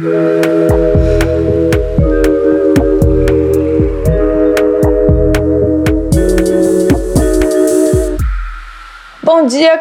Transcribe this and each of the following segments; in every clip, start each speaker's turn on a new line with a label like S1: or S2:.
S1: Bom dia,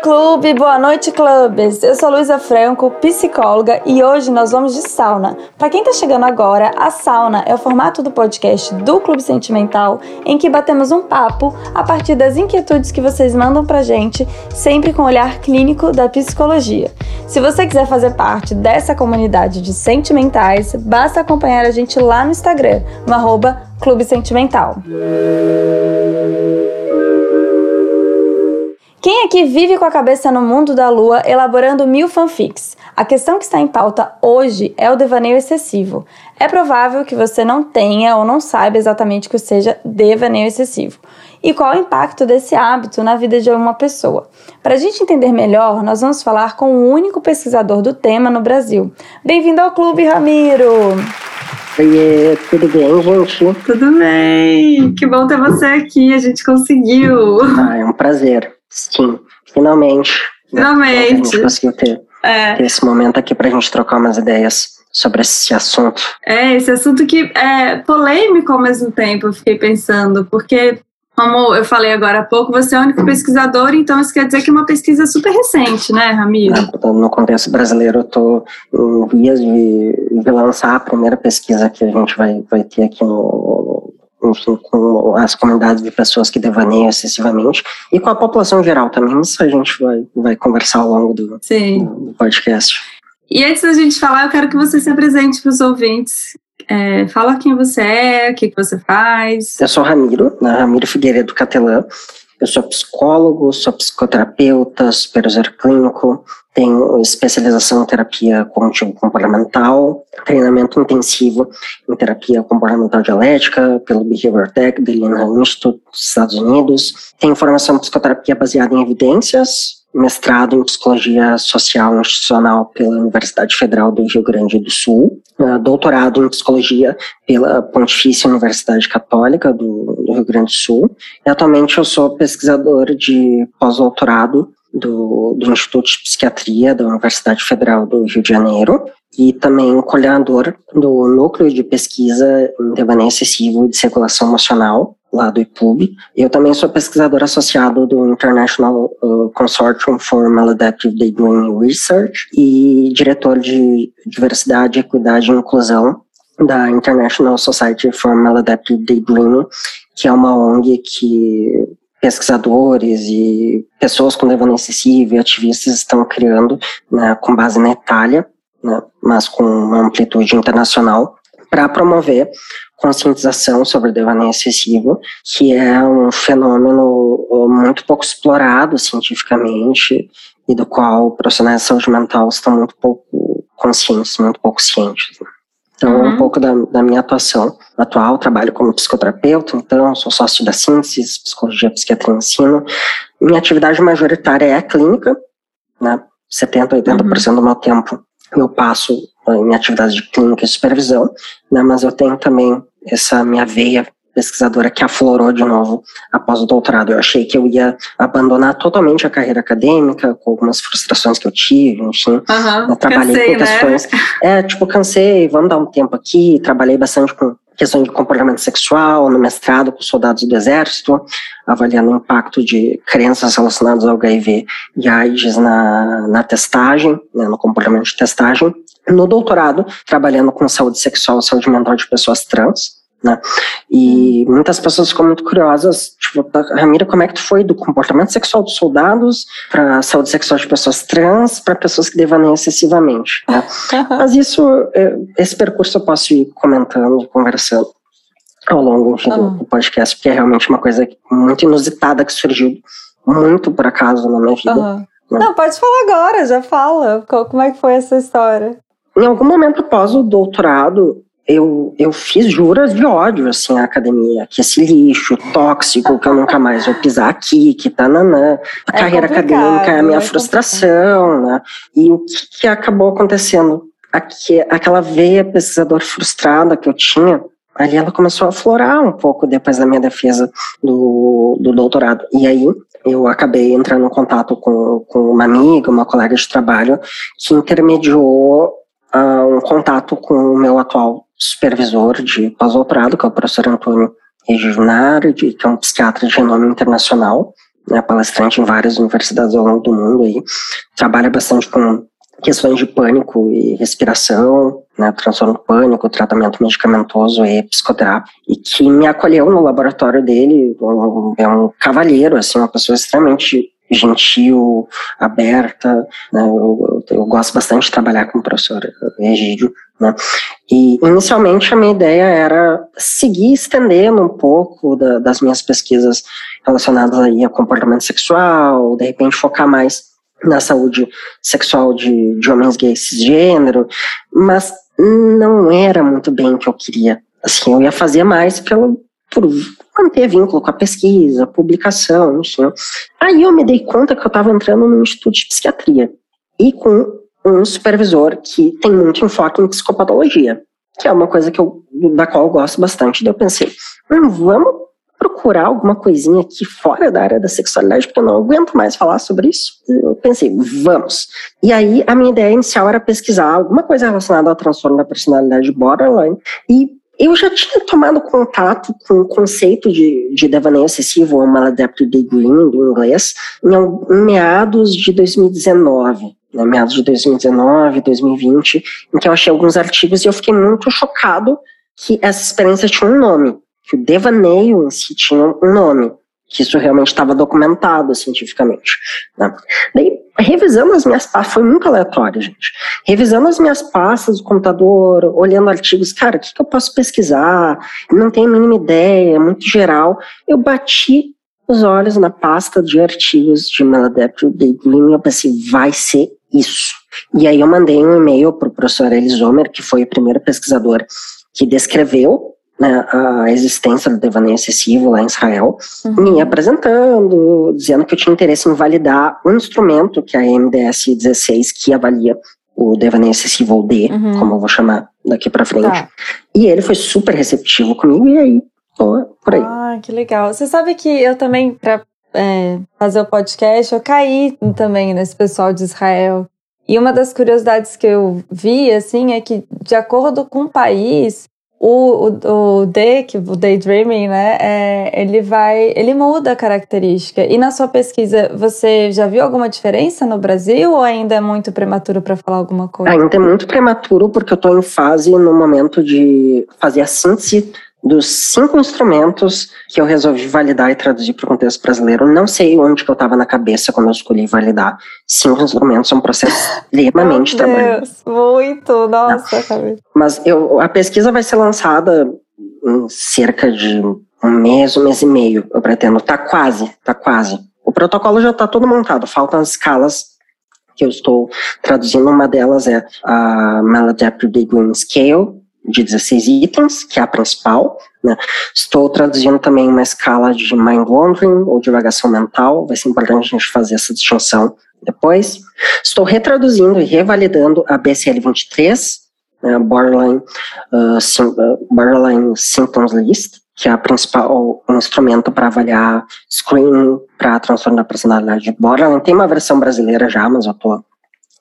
S1: clube! Boa noite, clubes! Eu sou Luísa Franco, psicóloga, e hoje nós vamos de sauna. Para quem está chegando agora, a sauna é o formato do podcast do Clube Sentimental em que batemos um papo a partir das inquietudes que vocês mandam pra gente, sempre com o olhar clínico da psicologia. Se você quiser fazer parte dessa comunidade de sentimentais, basta acompanhar a gente lá no Instagram, no arroba Clube Sentimental. Quem aqui vive com a cabeça no mundo da lua elaborando mil fanfics? A questão que está em pauta hoje é o devaneio excessivo. É provável que você não tenha ou não saiba exatamente o que seja devaneio excessivo e qual o impacto desse hábito na vida de uma pessoa. Para a gente entender melhor, nós vamos falar com o único pesquisador do tema no Brasil. Bem-vindo ao clube, Ramiro!
S2: Oiê, tudo bem, gente?
S1: Tudo bem! Que bom ter você aqui, a gente conseguiu!
S2: Ah, é um prazer. Sim, finalmente.
S1: Finalmente.
S2: A gente conseguiu ter,
S1: É.
S2: ter esse momento aqui pra gente trocar umas ideias sobre esse assunto.
S1: É, esse assunto que é polêmico ao mesmo tempo, eu fiquei pensando, porque, como eu falei agora há pouco, você é o único pesquisador, então isso quer dizer que é uma pesquisa super recente, né, Ramiro?
S2: No contexto brasileiro, eu tô em vias de, de lançar a primeira pesquisa que a gente vai, vai ter aqui no, enfim, com as comunidades de pessoas que devaneiam excessivamente e com a população geral também. Isso a gente vai, vai conversar ao longo do, do podcast.
S1: E antes da gente falar, eu quero que você se apresente para os ouvintes. É, fala quem você é, o que, que você faz.
S2: Eu sou Ramiro, né, Ramiro Figueiredo Catelã. Eu sou psicólogo, sou psicoterapeuta, supervisor clínico, tenho especialização em terapia cognitivo-comportamental, treinamento intensivo em terapia comportamental dialética pelo Behavior Tech do Linham Institute dos Estados Unidos. Tenho formação em psicoterapia baseada em evidências, mestrado em psicologia social institucional pela Universidade Federal do Rio Grande do Sul, uh, doutorado em psicologia pela Pontifícia Universidade Católica do, do Rio Grande do Sul. E atualmente eu sou pesquisador de pós-doutorado do, do Instituto de Psiquiatria da Universidade Federal do Rio de Janeiro e também coordenador do Núcleo de Pesquisa em Devaneio Excessivo de Circulação Emocional, lá do IPUB. Eu também sou pesquisador associado do International uh, Consortium for Maladaptive Daydreaming Research e diretor de Diversidade, Equidade e Inclusão da International Society for Maladaptive Daydreaming, que é uma ONG que pesquisadores e pessoas com devaneio excessivo e ativistas estão criando, né, com base na Itália, né, mas com uma amplitude internacional, para promover conscientização sobre devaneio excessivo, que é um fenômeno muito pouco explorado cientificamente e do qual profissionais de saúde mental estão muito pouco conscientes, muito pouco cientes. Né. Então, uhum. um pouco da, da, minha atuação atual, trabalho como psicoterapeuta, então, sou sócio da Síntese, Psicologia, Psiquiatria e Ensino. Minha atividade majoritária é a clínica, né, 70%, 80% uhum. do meu tempo eu passo em atividades de clínica e supervisão, né, mas eu tenho também essa minha veia pesquisadora que aflorou de novo após o doutorado. Eu achei que eu ia abandonar totalmente a carreira acadêmica, com algumas frustrações que eu tive, enfim.
S1: Uhum,
S2: eu trabalhei
S1: cansei,
S2: com questões.
S1: Né?
S2: É, tipo, cansei, vamos dar um tempo aqui. Trabalhei bastante com questões de comportamento sexual no mestrado com soldados do exército, avaliando o impacto de crenças relacionadas ao HIV e AIDS na, na testagem, né, no comportamento de testagem. No doutorado, trabalhando com saúde sexual e saúde mental de pessoas trans, né? E muitas pessoas ficam muito curiosas, tipo, Ramira, como é que tu foi do comportamento sexual dos soldados para saúde sexual de pessoas trans para pessoas que devaneiam excessivamente, né? Mas isso, esse percurso eu posso ir comentando, conversando ao longo enfim, uhum. do podcast, porque é realmente uma coisa muito inusitada que surgiu muito por acaso na minha vida.
S1: Uhum. Né? Não, pode falar agora, já fala. Como é que foi essa história?
S2: Em algum momento após o doutorado, eu, eu fiz juras de ódio, assim, à academia, que esse lixo tóxico, que eu nunca mais vou pisar aqui, que tá nanã. A é carreira acadêmica a minha é frustração, né? E o que, que acabou acontecendo? Aqui, aquela veia pesquisador frustrada que eu tinha, ali ela começou a florar um pouco depois da minha defesa do, do doutorado. E aí eu acabei entrando em contato com, com uma amiga, uma colega de trabalho, que intermediou uh, um contato com o meu atual supervisor de pós-doutorado, que é o professor Antônio Reginari, que é um psiquiatra de renome internacional, né, palestrante em várias universidades ao longo do mundo aí, trabalha bastante com questões de pânico e respiração, né, transtorno pânico, tratamento medicamentoso e psicoterápico, e que me acolheu no laboratório dele, é um cavalheiro, assim, uma pessoa extremamente gentil, aberta, né, eu, eu, gosto bastante de trabalhar com o professor Egídio, né, e inicialmente a minha ideia era seguir estendendo um pouco da, das minhas pesquisas relacionadas aí a comportamento sexual, de repente focar mais na saúde sexual de, de homens gays cisgênero, mas não era muito bem o que eu queria. Assim, eu ia fazer mais pelo, por manter vínculo com a pesquisa, publicação, enfim. Aí eu me dei conta que eu estava entrando no instituto de psiquiatria e com um supervisor que tem muito enfoque em psicopatologia, que é uma coisa que eu, da qual eu gosto bastante. Daí eu pensei, hum, vamos procurar alguma coisinha aqui fora da área da sexualidade, porque eu não aguento mais falar sobre isso. Eu pensei, vamos. E aí, a minha ideia inicial era pesquisar alguma coisa relacionada ao transtorno da personalidade borderline, e eu já tinha tomado contato com o conceito de, de devaneio excessivo, ou maladaptive daydreaming, do inglês, em, em meados de 2019 né, meados de 2019, 2020, em que eu achei alguns artigos e eu fiquei muito chocado que essa experiência tinha um nome, que o devaneio em si tinha um nome, que isso realmente estava documentado cientificamente. Né? Daí, revisando as minhas pastas, foi muito aleatório, gente. Revisando as minhas pastas do computador, olhando artigos, cara, o que, que eu posso pesquisar? Não tenho a mínima ideia, é muito geral. Eu bati os olhos na pasta de artigos de Maladaptive Daydream e eu pensei, vai ser isso. E aí eu mandei um e-mail para o professor Elisomer, que foi o primeiro pesquisador que descreveu né, a existência do devaneio excessivo lá em Israel, uhum. me apresentando, dizendo que eu tinha interesse em validar um instrumento que é a MDS 16, que avalia o devaneio excessivo, ou D, uhum. como eu vou chamar daqui para frente. Tá. E ele foi super receptivo comigo, e aí, tô por aí.
S1: Ah, que legal. Você sabe que eu também, para é, fazer o podcast, eu caí também nesse pessoal de Israel. E uma das curiosidades que eu vi, assim, é que, de acordo com o país, o, o, o day, o daydreaming, né, é, ele vai, ele muda a característica. E na sua pesquisa, você já viu alguma diferença no Brasil ou ainda é muito prematuro para falar alguma coisa?
S2: Ainda é muito prematuro porque eu estou em fase no momento de fazer a síntese dos cinco instrumentos que eu resolvi validar e traduzir para o contexto brasileiro, não sei onde que eu estava na cabeça quando eu escolhi validar. Cinco instrumentos é um processo extremamente trabalhoso.
S1: Muito, nossa, cabeça.
S2: Mas eu, a pesquisa vai ser lançada em cerca de um mês, um mês e meio, eu pretendo. Tá quase, tá quase. O protocolo já está todo montado, faltam as escalas que eu estou traduzindo. Uma delas é a Maladaptive Daydream Scale, de 16 itens, que é a principal. Né? Estou traduzindo também uma escala de mind wandering ou divagação mental, vai ser importante a gente fazer essa distinção depois. Estou retraduzindo e revalidando a BCL-23, né, Borderline, uh, sim, uh, Borderline Symptoms List, que é a principal instrumento para avaliar screening para transtorno da personalidade borderline. Tem uma versão brasileira já, mas eu estou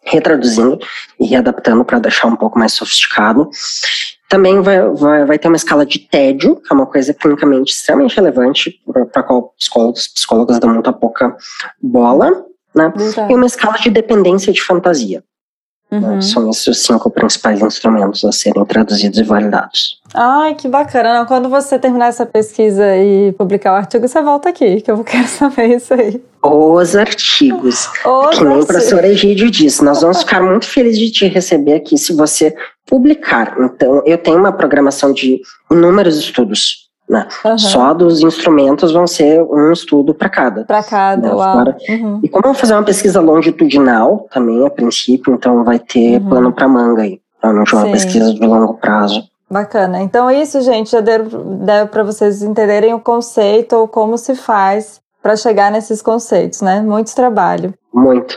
S2: retraduzindo e readaptando para deixar um pouco mais sofisticado. Também vai, vai, vai, ter uma escala de tédio, que é uma coisa clinicamente extremamente relevante, para qual psicólogos, psicólogas dão muita pouca bola, né? E uma escala de dependência de fantasia. Né? Uhum. São esses os cinco principais instrumentos a serem traduzidos e validados.
S1: Ai, que bacana. Quando você terminar essa pesquisa e publicar o artigo, você volta aqui, que eu quero saber isso aí.
S2: Os artigos. Os que nem o professor Egídio disse, nós vamos ficar muito felizes de te receber aqui se você publicar. Então, eu tenho uma programação de inúmeros estudos né? Uhum. Só dos instrumentos vão ser um estudo para cada.
S1: Para cada, né? uau. Uhum.
S2: E como eu vou fazer uma pesquisa longitudinal também, a princípio, então vai ter uhum. plano para manga aí. Provavelmente uma pesquisa de longo prazo.
S1: Bacana. Então, isso, gente, já deu, deu para vocês entenderem o conceito ou como se faz para chegar nesses conceitos, né? Muito trabalho.
S2: Muito.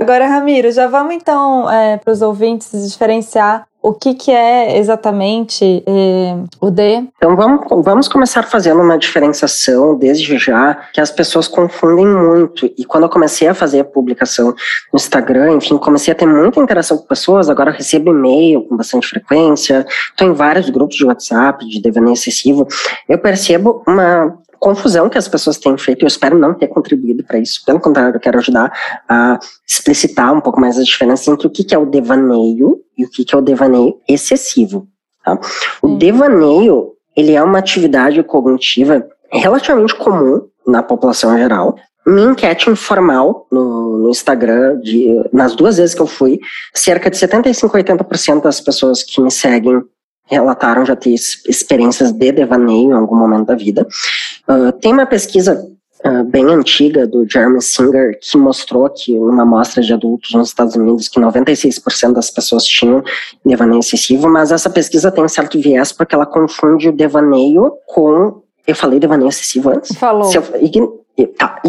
S1: Agora, Ramiro, já vamos então é, para os ouvintes diferenciar o que, que é exatamente é, o D?
S2: Então vamos, vamos começar fazendo uma diferenciação desde já, que as pessoas confundem muito. E quando eu comecei a fazer a publicação no Instagram, enfim, comecei a ter muita interação com pessoas, agora recebo e-mail com bastante frequência, estou em vários grupos de WhatsApp, de devaneio excessivo, eu percebo uma confusão que as pessoas têm feito, eu espero não ter contribuído para isso, pelo contrário, eu quero ajudar a explicitar um pouco mais a diferença entre o que, é o devaneio e o que, é o devaneio excessivo. Tá? O hum. devaneio, ele é uma atividade cognitiva relativamente comum na população geral, minha enquete informal no, no, Instagram, de, nas duas vezes que eu fui, cerca de 75 a 80% das pessoas que me seguem relataram já ter experiências de devaneio em algum momento da vida. Uh, tem uma pesquisa uh, bem antiga do Jeremy Singer que mostrou que numa amostra de adultos nos Estados Unidos que 96% das pessoas tinham devaneio excessivo, mas essa pesquisa tem um certo viés porque ela confunde o devaneio com eu falei devaneio excessivo antes?
S1: Falou.
S2: Eu, ign, tá,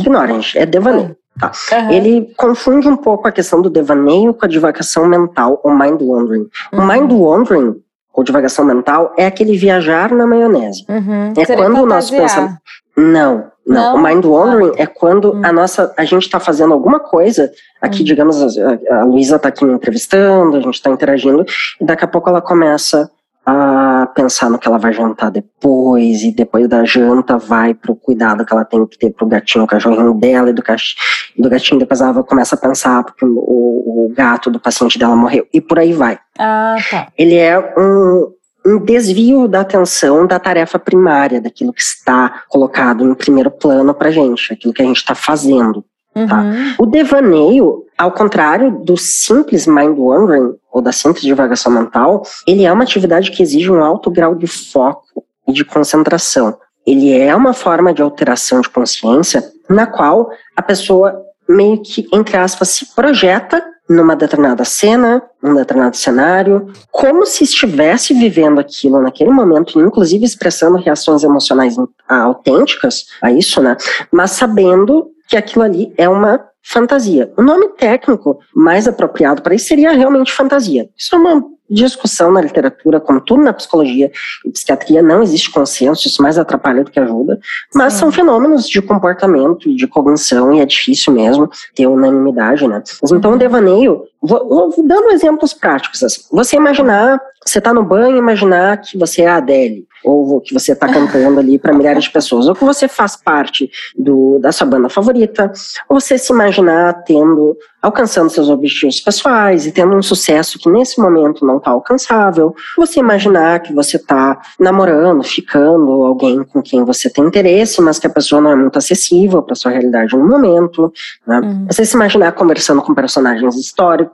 S2: é devaneio. Tá. Uhum. Ele confunde um pouco a questão do devaneio com a divagação mental, o mind wandering. Uhum. O mind wandering ou divagação mental é aquele viajar na maionese.
S1: Uhum.
S2: É
S1: Seria
S2: quando o nosso pensamento. Não, não, não. O mind wandering ah. é quando uhum. a nossa, a gente está fazendo alguma coisa. Aqui, uhum. digamos, a, a Luísa está aqui me entrevistando, a gente está interagindo, e daqui a pouco ela começa a pensar no que ela vai jantar depois, e depois da janta vai pro cuidado que ela tem que ter pro gatinho, o cachorrinho dela, e do, cach... do gatinho depois ela começa a pensar porque o, o gato do paciente dela morreu, e por aí vai.
S1: Ah, tá.
S2: Ele é um, um desvio da atenção da tarefa primária, daquilo que está colocado em primeiro plano pra gente, aquilo que a gente está fazendo. Tá? Uhum. O devaneio, ao contrário do simples mind wandering, ou da simples divagação mental, ele é uma atividade que exige um alto grau de foco e de concentração. Ele é uma forma de alteração de consciência na qual a pessoa meio que, entre aspas, se projeta numa determinada cena, num determinado cenário, como se estivesse vivendo aquilo naquele momento, inclusive expressando reações emocionais autênticas a isso, né? Mas sabendo que aquilo ali é uma fantasia. O nome técnico mais apropriado para isso seria realmente fantasia. Isso é uma discussão na literatura, como tudo na psicologia e psiquiatria, não existe consenso, isso mais atrapalha do que ajuda, mas Sim. são fenômenos de comportamento e de cognição, e é difícil mesmo ter unanimidade, né? Mas então o devaneio, vou, vou dando exemplos práticos, assim, você imaginar, você está no banho, imaginar que você é a Adele, ou que você está cantando ali para milhares de pessoas, ou que você faz parte do, da sua banda favorita, ou você se imaginar tendo, alcançando seus objetivos pessoais e tendo um sucesso que nesse momento não está alcançável, você imaginar que você está namorando, ficando alguém com quem você tem interesse, mas que a pessoa não é muito acessível para sua realidade no momento, né? Uhum. você se imaginar conversando com personagens históricos,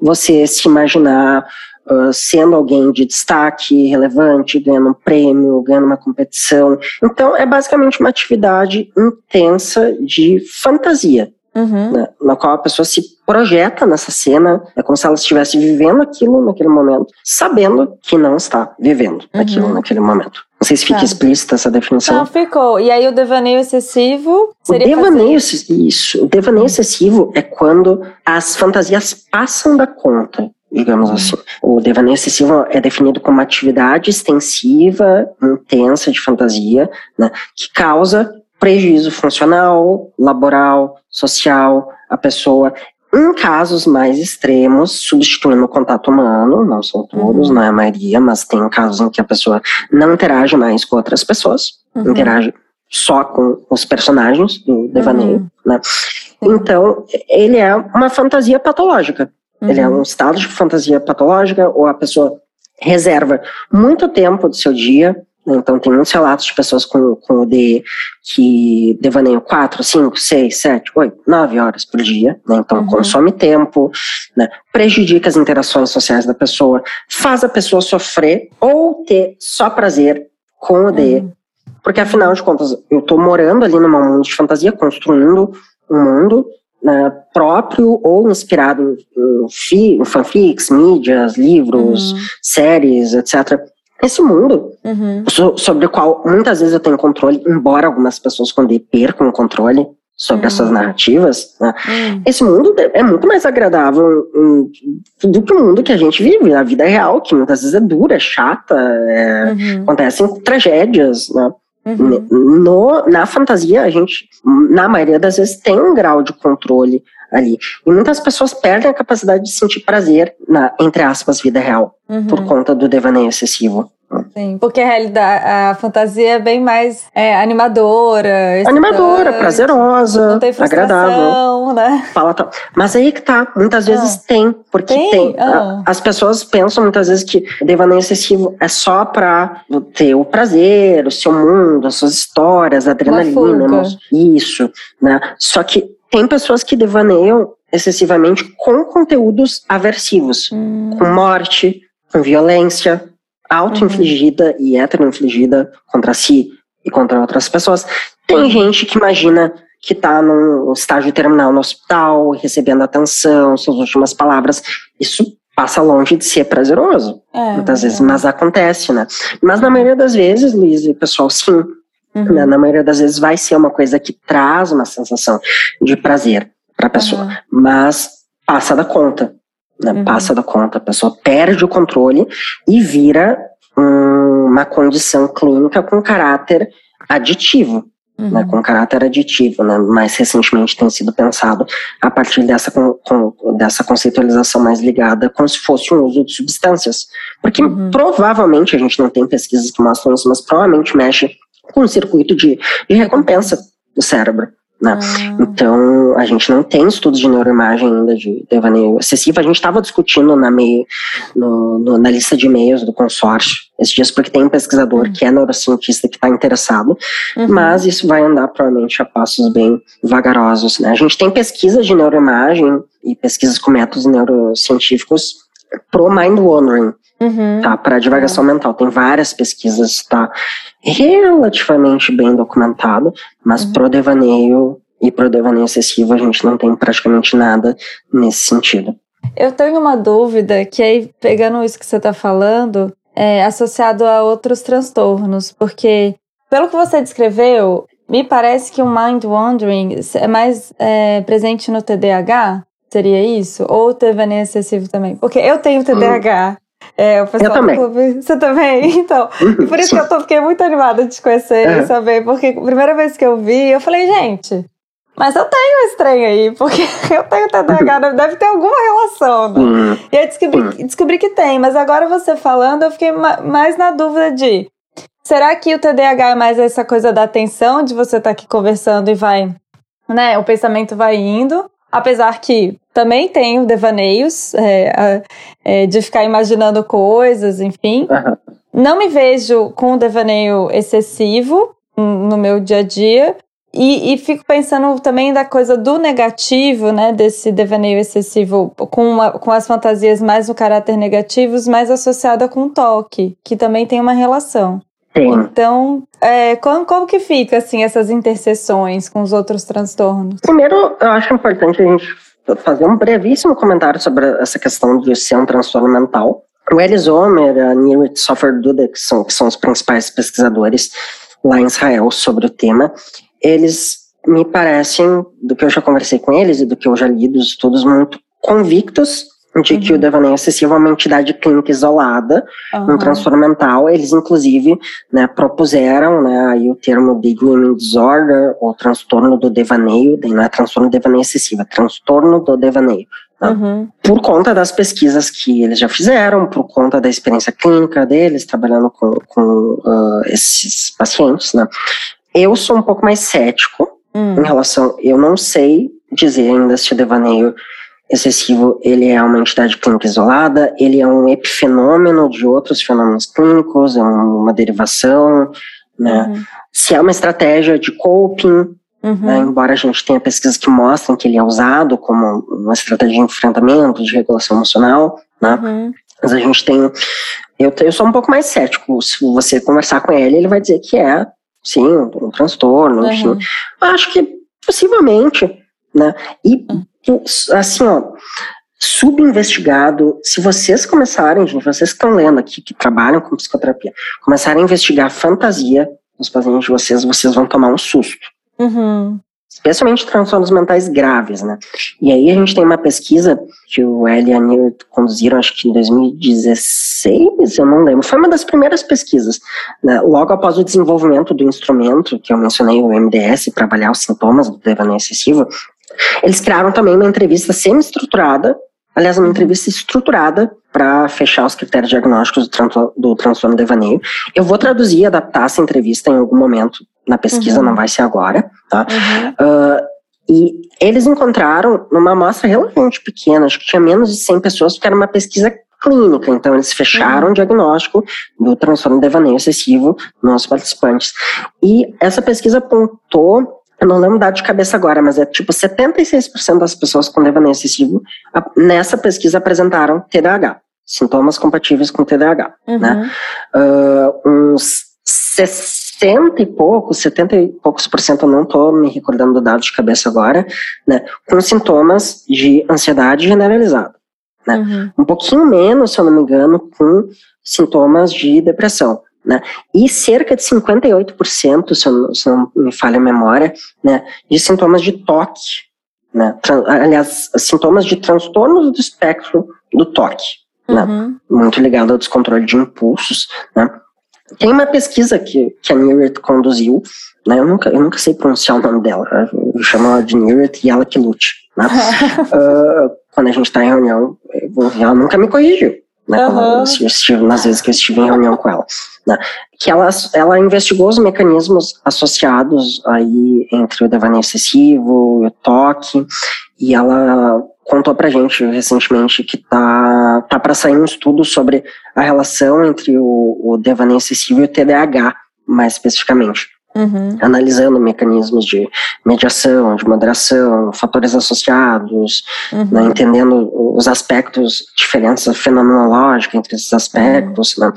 S2: você se imaginar uh, sendo alguém de destaque, relevante, ganhando um prêmio, ganhando uma competição. Então, é basicamente uma atividade intensa de fantasia. Uhum. Né, na qual a pessoa se projeta nessa cena, é como se ela estivesse vivendo aquilo naquele momento, sabendo que não está vivendo uhum. aquilo naquele momento. Não sei se fica tá. explícita essa definição.
S1: Não, ficou. E aí o devaneio excessivo seria.
S2: O devaneio, fazer... isso. O devaneio excessivo é quando as fantasias passam da conta digamos assim. O devaneio excessivo é definido como uma atividade extensiva, intensa de fantasia, né, que causa prejuízo funcional, laboral, social, a pessoa em casos mais extremos, substituindo o contato humano, não são todos, uhum. não é a maioria, mas tem casos em que a pessoa não interage mais com outras pessoas, uhum. interage só com os personagens do devaneio, uhum. né? Então, ele é uma fantasia patológica. Uhum. Ele é um estado de fantasia patológica, ou a pessoa reserva muito tempo do seu dia. Então, tem muitos relatos de pessoas com, com o DE que devaneiam 4, 5, 6, 7, 8, 9 horas por dia. Né? Então, uhum. consome tempo, né? prejudica as interações sociais da pessoa, faz a pessoa sofrer ou ter só prazer com o DE. Uhum. Porque, afinal de contas, eu estou morando ali numa mundo de fantasia, construindo um mundo né, próprio ou inspirado em, em fanfics, mídias, livros, uhum. séries, etc. Esse mundo, uhum. so, sobre o qual muitas vezes eu tenho controle, embora algumas pessoas quando percam o controle, sobre uhum. essas narrativas, né? uhum. esse mundo é muito mais agradável hum, do que o mundo que a gente vive, a vida real, que muitas vezes é dura, é chata, é, uhum. acontecem tragédias, né? Uhum. No, na fantasia, a gente, na maioria das vezes, tem um grau de controle ali. E muitas pessoas perdem a capacidade de sentir prazer na, entre aspas, vida real, por uhum. conta do devaneio excessivo.
S1: Sim, porque a realidade, a fantasia é bem mais é, animadora.
S2: Animadora, prazerosa, não tem agradável.
S1: Né?
S2: Fala tal. Mas aí que tá, muitas vezes ah. tem, porque tem. tem ah. As pessoas pensam muitas vezes que devaneio excessivo é só pra ter o prazer, o seu mundo, as suas histórias, a adrenalina, isso, né? Só que tem pessoas que devaneiam excessivamente com conteúdos aversivos, hum. com morte, com violência, auto-infligida uhum. e hetero-infligida contra si e contra outras pessoas. Tem uhum. gente que imagina que está no estágio terminal no hospital, recebendo atenção, suas últimas palavras. Isso passa longe de ser prazeroso, é, muitas vezes, mas acontece, né? Mas na maioria das vezes, Luiz e pessoal, sim. Uhum. Né? Na maioria das vezes vai ser uma coisa que traz uma sensação de prazer para a pessoa, uhum. mas passa da conta né, uhum. passa da conta, a pessoa perde o controle e vira um, uma condição clínica com caráter aditivo. Uhum. Né, com caráter aditivo, né, mais recentemente tem sido pensado a partir dessa, com, com, dessa conceitualização mais ligada como se fosse um uso de substâncias. Porque uhum. provavelmente, a gente não tem pesquisas que mostram isso, mas provavelmente mexe com o circuito de, de recompensa do cérebro. Né? Ah. Então, a gente não tem estudos de neuroimagem ainda de devaneio excessivo. A gente estava discutindo na, meio, no, no, na lista de e-mails do consórcio esses dias, porque tem um pesquisador uhum. que é neurocientista que está interessado, uhum. mas isso vai andar provavelmente a passos bem vagarosos. Né? A gente tem pesquisas de neuroimagem e pesquisas com métodos neurocientíficos pro mind wandering, uhum. tá? Para divagação uhum. mental. Tem várias pesquisas, tá? Relativamente bem documentado, mas uhum. pro devaneio e pro devaneio excessivo a gente não tem praticamente nada nesse sentido.
S1: Eu tenho uma dúvida que aí, pegando isso que você está falando, é associado a outros transtornos, porque pelo que você descreveu, me parece que o mind wandering é mais é, presente no TDAH, seria isso? Ou o devaneio excessivo também? Porque eu tenho TDAH. É, o pessoal
S2: eu também.
S1: Clube, você também? Então, e por isso que eu tô, fiquei muito animada de te conhecer é. e saber, porque a primeira vez que eu vi, eu falei, gente, mas eu tenho esse trem aí, porque eu tenho TDAH, deve ter alguma relação, né? Uhum. E eu descobri, uhum. descobri que tem, mas agora você falando, eu fiquei mais na dúvida de, será que o TDAH é mais essa coisa da atenção, de você estar tá aqui conversando e vai, né, o pensamento vai indo, apesar que também tenho devaneios é, é, de ficar imaginando coisas, enfim. Uhum. Não me vejo com um devaneio excessivo no meu dia a dia. E, e, fico pensando também da coisa do negativo, né? Desse devaneio excessivo com, uma, com as fantasias mais no caráter negativos, mais associada com o toque, que também tem uma relação. Então, é, como, como que fica, assim, essas interseções com os outros transtornos?
S2: Primeiro, eu acho importante a gente fazer um brevíssimo comentário sobre essa questão de ser um transtorno mental. O Elis Omer, a Nirit Sofer Duda, que são, que são os principais pesquisadores lá em Israel sobre o tema, eles me parecem, do que eu já conversei com eles e do que eu já li dos estudos, muito convictos de uhum. que o uhum. devaneio excessivo é uma entidade clínica isolada, uhum. um transtorno mental. Eles, inclusive, né, propuseram né, aí o termo Daydreaming Disorder, ou transtorno do devaneio, não é transtorno do devaneio excessivo, é transtorno do devaneio. Né? Uhum. Por conta das pesquisas que eles já fizeram, por conta da experiência clínica deles, trabalhando com, com uh, esses pacientes, né? Eu sou um pouco mais cético hum. em relação, eu não sei dizer ainda se o devaneio excessivo ele é uma entidade clínica isolada, ele é um epifenômeno de outros fenômenos clínicos, é uma derivação, né? Uhum. Se é uma estratégia de coping, uhum. né? embora a gente tenha pesquisas que mostram que ele é usado como uma estratégia de enfrentamento, de regulação emocional, né? Uhum. Mas a gente tem, eu, eu sou um pouco mais cético. Se você conversar com ele, ele vai dizer que é, sim, um transtorno, enfim. Acho que possivelmente, né? E uhum assim, ó, subinvestigado. Se vocês começarem, gente, vocês que estão lendo aqui, que trabalham com psicoterapia, começarem a investigar fantasia nos pacientes de vocês, vocês vão tomar um susto. Uhum. especialmente transtornos mentais graves, né? E aí a gente tem uma pesquisa que o Eli e a Neil conduziram, acho que em 2016, eu não lembro, foi uma das primeiras pesquisas, né? logo após o desenvolvimento do instrumento que eu mencionei, o MDS, para avaliar os sintomas do devaneio excessivo, eles criaram também uma entrevista semi-estruturada, aliás, uma entrevista estruturada para fechar os critérios diagnósticos do, do transtorno devaneio. Eu vou traduzir e adaptar essa entrevista em algum momento na pesquisa, uhum. não vai ser agora, tá? Uhum. Uh, e eles encontraram numa amostra relativamente pequena, acho que tinha menos de 100 pessoas, porque era uma pesquisa clínica, então eles fecharam uhum. o diagnóstico do transtorno devaneio excessivo nos participantes. E essa pesquisa apontou eu não lembro o dado de cabeça agora, mas é tipo 76% das pessoas com devaneio excessivo nessa pesquisa apresentaram TDAH, sintomas compatíveis com TDAH, uhum. né? Uh, uns 60 e poucos, 70 e poucos por cento, eu não estou me recordando do dado de cabeça agora, né? Com sintomas de ansiedade generalizada, né? Uhum. Um pouquinho menos, se eu não me engano, com sintomas de depressão. Né? E cerca de 58%, se, eu, se não me falha a memória, né, de sintomas de toque, né? aliás, sintomas de transtornos do espectro do toque, né? uhum. muito ligado ao descontrole de impulsos. Né? Tem uma pesquisa que, que a Newitt conduziu, né? eu, nunca, eu nunca sei pronunciar o nome dela, eu chamo ela de Newitt e ela que lute. Uh, quando a gente está em reunião, ela nunca me corrigiu né, uhum. estive, nas vezes que eu estive em reunião com ela, né, que ela, ela investigou os mecanismos associados aí entre o devaneio excessivo e o toque, e ela contou pra gente recentemente que tá, tá para sair um estudo sobre a relação entre o, o devaneio excessivo e o TDAH, mais especificamente uhum. analisando mecanismos de mediação, de moderação, fatores associados, uhum. né, entendendo os aspectos, diferença fenomenológica entre esses aspectos, uhum.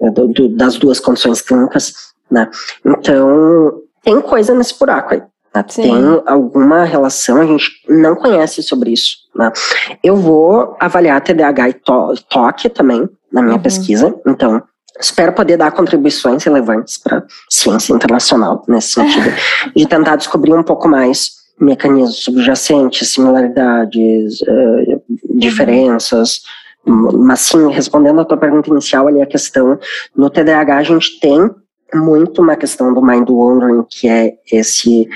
S2: né, do, do, das duas condições clínicas. Né. Então, tem coisa nesse buraco aí. Né, tem alguma relação, a gente não conhece sobre isso. Né. Eu vou avaliar TDAH e toque também na minha uhum. pesquisa, então Espero poder dar contribuições relevantes para a ciência internacional, nesse sentido, de tentar descobrir um pouco mais mecanismos subjacentes, similaridades, uh, diferenças. Mas sim, respondendo a tua pergunta inicial ali, a questão, no TDAH a gente tem muito uma questão do mind wandering, que é esse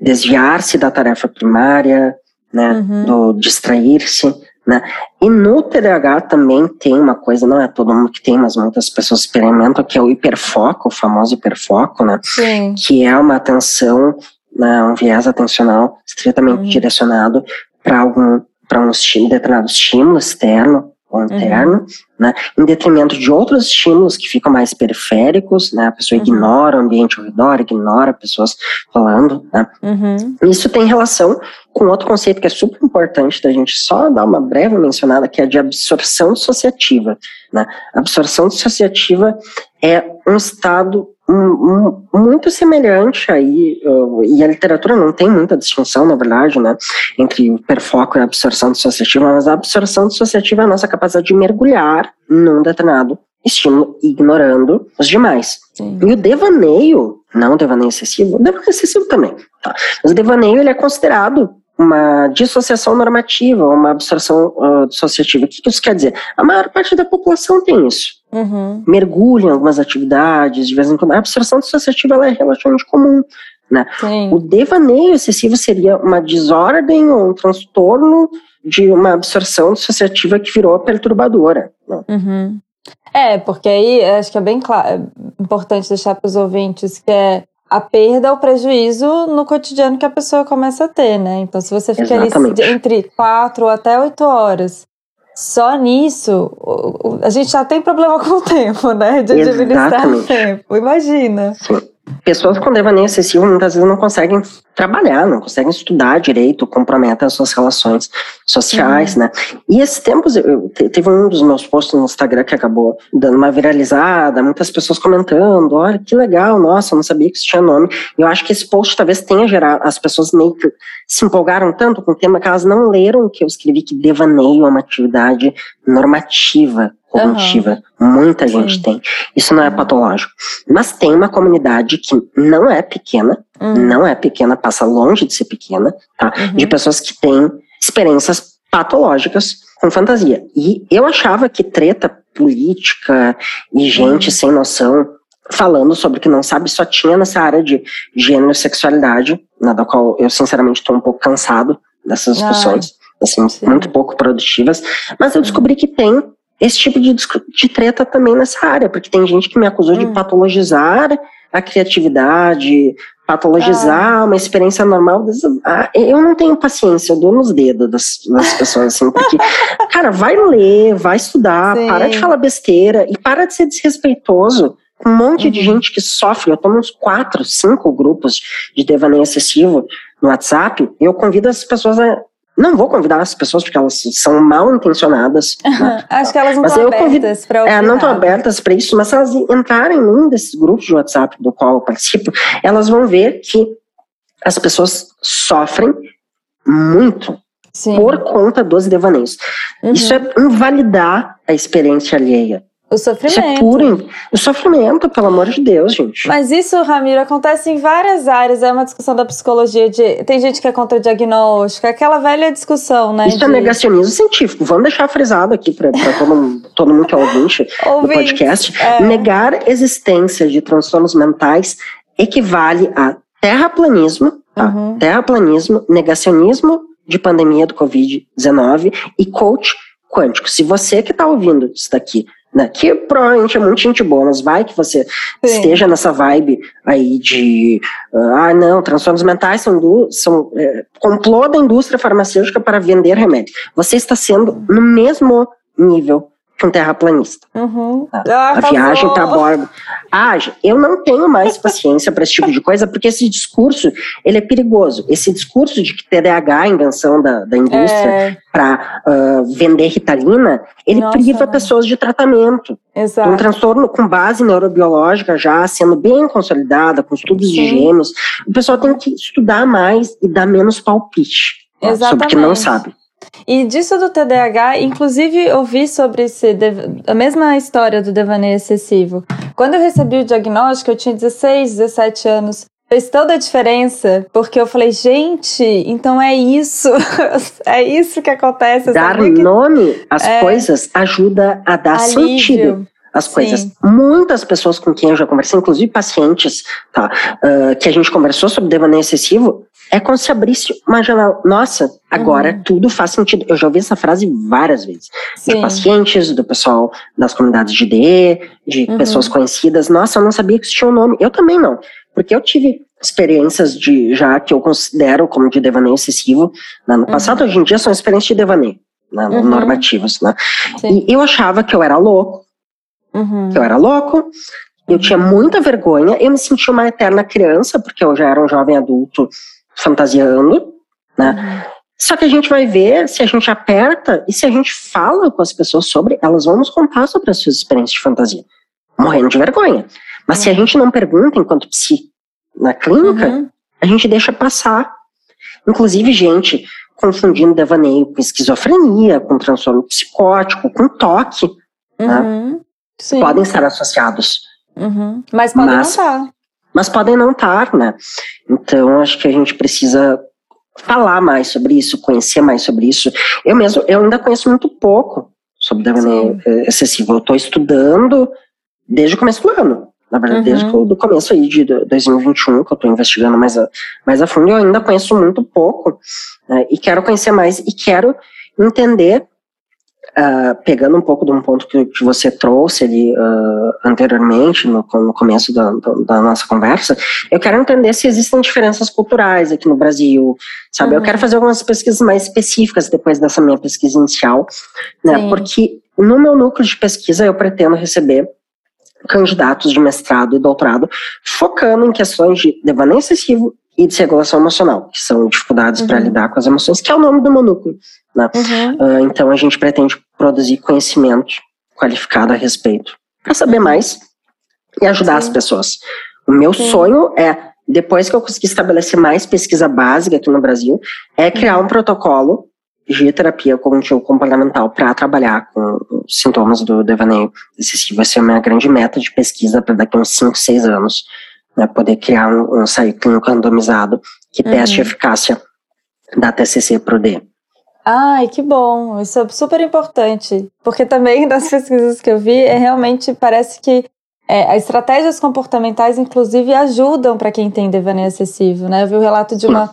S2: desviar-se da tarefa primária, né, uhum. do distrair-se, né? E no TDAH também tem uma coisa, não é todo mundo que tem, mas muitas pessoas experimentam, que é o hiperfoco, o famoso hiperfoco, né? Sim. Que é uma atenção, né, um viés atencional estritamente uhum. direcionado para algum para um determinado estímulo externo ou interno, uhum. Né, em detrimento de outros estímulos que ficam mais periféricos, né, a pessoa uhum. ignora o ambiente ao redor, ignora pessoas falando, né. Uhum. Isso tem relação com outro conceito que é super importante da gente só dar uma breve mencionada, que é de absorção dissociativa, né. Absorção dissociativa é um estado muito semelhante aí, e a literatura não tem muita distinção, na verdade, né, entre hiperfoco e absorção dissociativa, mas a absorção dissociativa é a nossa capacidade de mergulhar num determinado estímulo, ignorando os demais. Sim. E o devaneio, não o devaneio excessivo, o devaneio excessivo também, tá? mas o devaneio ele é considerado uma dissociação normativa, uma absorção uh, dissociativa. O que, isso quer dizer? A maior parte da população tem isso. Uhum. Mergulha em algumas atividades, de vez em quando. A absorção dissociativa ela é relativamente comum. Né? O devaneio excessivo seria uma desordem ou um transtorno de uma absorção dissociativa que virou perturbadora. Né?
S1: Uhum. É, porque aí acho que é bem claro, é importante deixar para os ouvintes que é a perda ou prejuízo no cotidiano que a pessoa começa a ter, né? Então, se você fica Exatamente. ali entre quatro até oito horas só nisso, a gente já tem problema com o tempo, né? De administrar o tempo. Imagina.
S2: Sim pessoas com devaneio excessivo muitas vezes não conseguem trabalhar, não conseguem estudar direito, comprometem as suas relações sociais, né? E esses tempos, eu, teve um dos meus posts no Instagram que acabou dando uma viralizada, muitas pessoas comentando, olha que legal, nossa, eu não sabia que isso tinha nome. Eu acho que esse post talvez tenha gerado, as pessoas meio que se empolgaram tanto com o tema que elas não leram que eu escrevi que devaneio é uma atividade normativa cognitiva. Uhum. Muita gente Sim. tem. Isso não é patológico. Mas tem uma comunidade que não é pequena, uhum. não é pequena, passa longe de ser pequena, tá? Uhum. De pessoas que têm experiências patológicas com fantasia. E eu achava que treta política e gente uhum. sem noção falando sobre o que não sabe só tinha nessa área de gênero e sexualidade, na da qual eu sinceramente estou um pouco cansado dessas discussões, assim, sim. muito pouco produtivas, mas eu descobri que tem esse tipo de, de treta também nessa área, porque tem gente que me acusou hum. de patologizar a criatividade, patologizar ah. uma experiência normal. Ah, eu não tenho paciência, eu dou nos dedos das, das pessoas, assim, porque, cara, vai ler, vai estudar, Sim. para de falar besteira e para de ser desrespeitoso um monte uhum. de gente que sofre. Eu tô uns quatro, cinco grupos de devaneio excessivo no WhatsApp. E eu convido as pessoas a. Não vou convidar as pessoas porque elas são mal intencionadas.
S1: Né? Acho que elas não estão abertas para
S2: É, não estão abertas para isso, mas se elas entrarem num desses grupos de WhatsApp do qual eu participo, elas vão ver que as pessoas sofrem muito Sim. por conta dos devaneios. Uhum. Isso é invalidar a experiência alheia.
S1: O sofrimento.
S2: É puro. O sofrimento, pelo amor de Deus, gente.
S1: Mas isso, Ramiro, acontece em várias áreas. É uma discussão da psicologia. De, tem gente que é contra o diagnóstico, aquela velha discussão, né?
S2: Isso é de... é negacionismo científico. Vamos deixar frisado aqui para todo, todo mundo que é ouvinte do podcast. É. Negar existência de transtornos mentais equivale a terraplanismo, tá? Uhum. terraplanismo, negacionismo de pandemia do Covid-19 e coach quântico. Se você que está ouvindo isso daqui né? Que provavelmente é muito gente boa, mas vai que você Sim. esteja nessa vibe aí de uh, ah, não, transtornos mentais são, do, são é, complô da indústria farmacêutica para vender remédio. Você está sendo no mesmo nível um terraplanista.
S1: Uhum.
S2: Tá? Ah, a viagem para bordo. Ah, eu não tenho mais paciência para esse tipo de coisa, porque esse discurso ele é perigoso. Esse discurso de que TDAH, a invenção da, da indústria é. para uh, vender ritalina, ele Nossa, priva né? pessoas de tratamento.
S1: Exato.
S2: Um transtorno com base neurobiológica já sendo bem consolidada, com estudos Sim. de gêmeos, o pessoal tem que estudar mais e dar menos palpite. Tá? Sobre o que não sabe.
S1: E disso do TDAH, inclusive eu vi sobre esse, a mesma história do devaneio excessivo. Quando eu recebi o diagnóstico, eu tinha 16, 17 anos. Fez toda a diferença, porque eu falei, gente, então é isso, é isso que acontece.
S2: Dar que... nome às é... coisas ajuda a dar Alívio. sentido as coisas. Sim. Muitas pessoas com quem eu já conversei, inclusive pacientes, tá, uh, que a gente conversou sobre devaneio excessivo, é como se abrisse uma janela. Nossa, agora uhum. tudo faz sentido. Eu já ouvi essa frase várias vezes. Sim. De pacientes, do pessoal das comunidades de DE, de uhum. pessoas conhecidas. Nossa, eu não sabia que isso tinha um nome. Eu também não. Porque eu tive experiências de já que eu considero como de devaneio excessivo. Né? No uhum. passado, hoje em dia, são experiências de devaneio. Né, uhum. normativas, né? Sim. E eu achava que eu era louco, uhum. que eu era louco, eu tinha muita vergonha, eu me sentia uma eterna criança, porque eu já era um jovem adulto fantasiando, né? Uhum. Só que a gente vai ver se a gente aperta e se a gente fala com as pessoas sobre, elas vão nos contar sobre as suas experiências de fantasia, morrendo de vergonha. Mas uhum. se a uhum. gente não pergunta enquanto psi na clínica, uhum. a gente deixa passar. Inclusive, gente confundindo devaneio com esquizofrenia, com transtorno psicótico, com toque, né? Uhum. Podem estar associados.
S1: Uhum. Mas podem mas, não estar
S2: mas podem não estar, né? Então acho que a gente precisa falar mais sobre isso, conhecer mais sobre isso. Eu mesmo, eu ainda conheço muito pouco sobre devaneio excessivo. Eu estou estudando desde o começo do ano. Na verdade, uhum. desde o começo aí de 2021, que eu estou investigando mais a, mais a fundo, eu ainda conheço muito pouco, né, e quero conhecer mais, e quero entender Uh, pegando um pouco de um ponto que, que você trouxe ali uh, anteriormente, no, no começo da, da, nossa conversa, eu quero entender se existem diferenças culturais aqui no Brasil, sabe? Uhum. Eu quero fazer algumas pesquisas mais específicas depois dessa minha pesquisa inicial, né? Porque no meu núcleo de pesquisa eu pretendo receber candidatos de mestrado e doutorado focando em questões de devaneio excessivo e desregulação emocional, que são dificuldades uhum. para lidar com as emoções, que é o nome do meu núcleo. Né? Uhum. Uh, então a gente pretende produzir conhecimento qualificado a respeito, para saber mais e ajudar Sim. as pessoas. O meu Sim. sonho é, depois que eu conseguir estabelecer mais pesquisa básica aqui no Brasil, é criar um protocolo de terapia cognitivo comportamental para trabalhar com sintomas do devaneio excessivo. Essa é a minha grande meta de pesquisa para daqui a uns 5, 6 anos, né, poder criar um, um ensaio clínico randomizado que uhum. teste a eficácia da TCC para o D.
S1: Ai, que bom, isso é super importante, porque também das pesquisas que eu vi, é realmente parece que é, as estratégias comportamentais, inclusive, ajudam para quem tem devaneio excessivo, né? Eu vi o relato de uma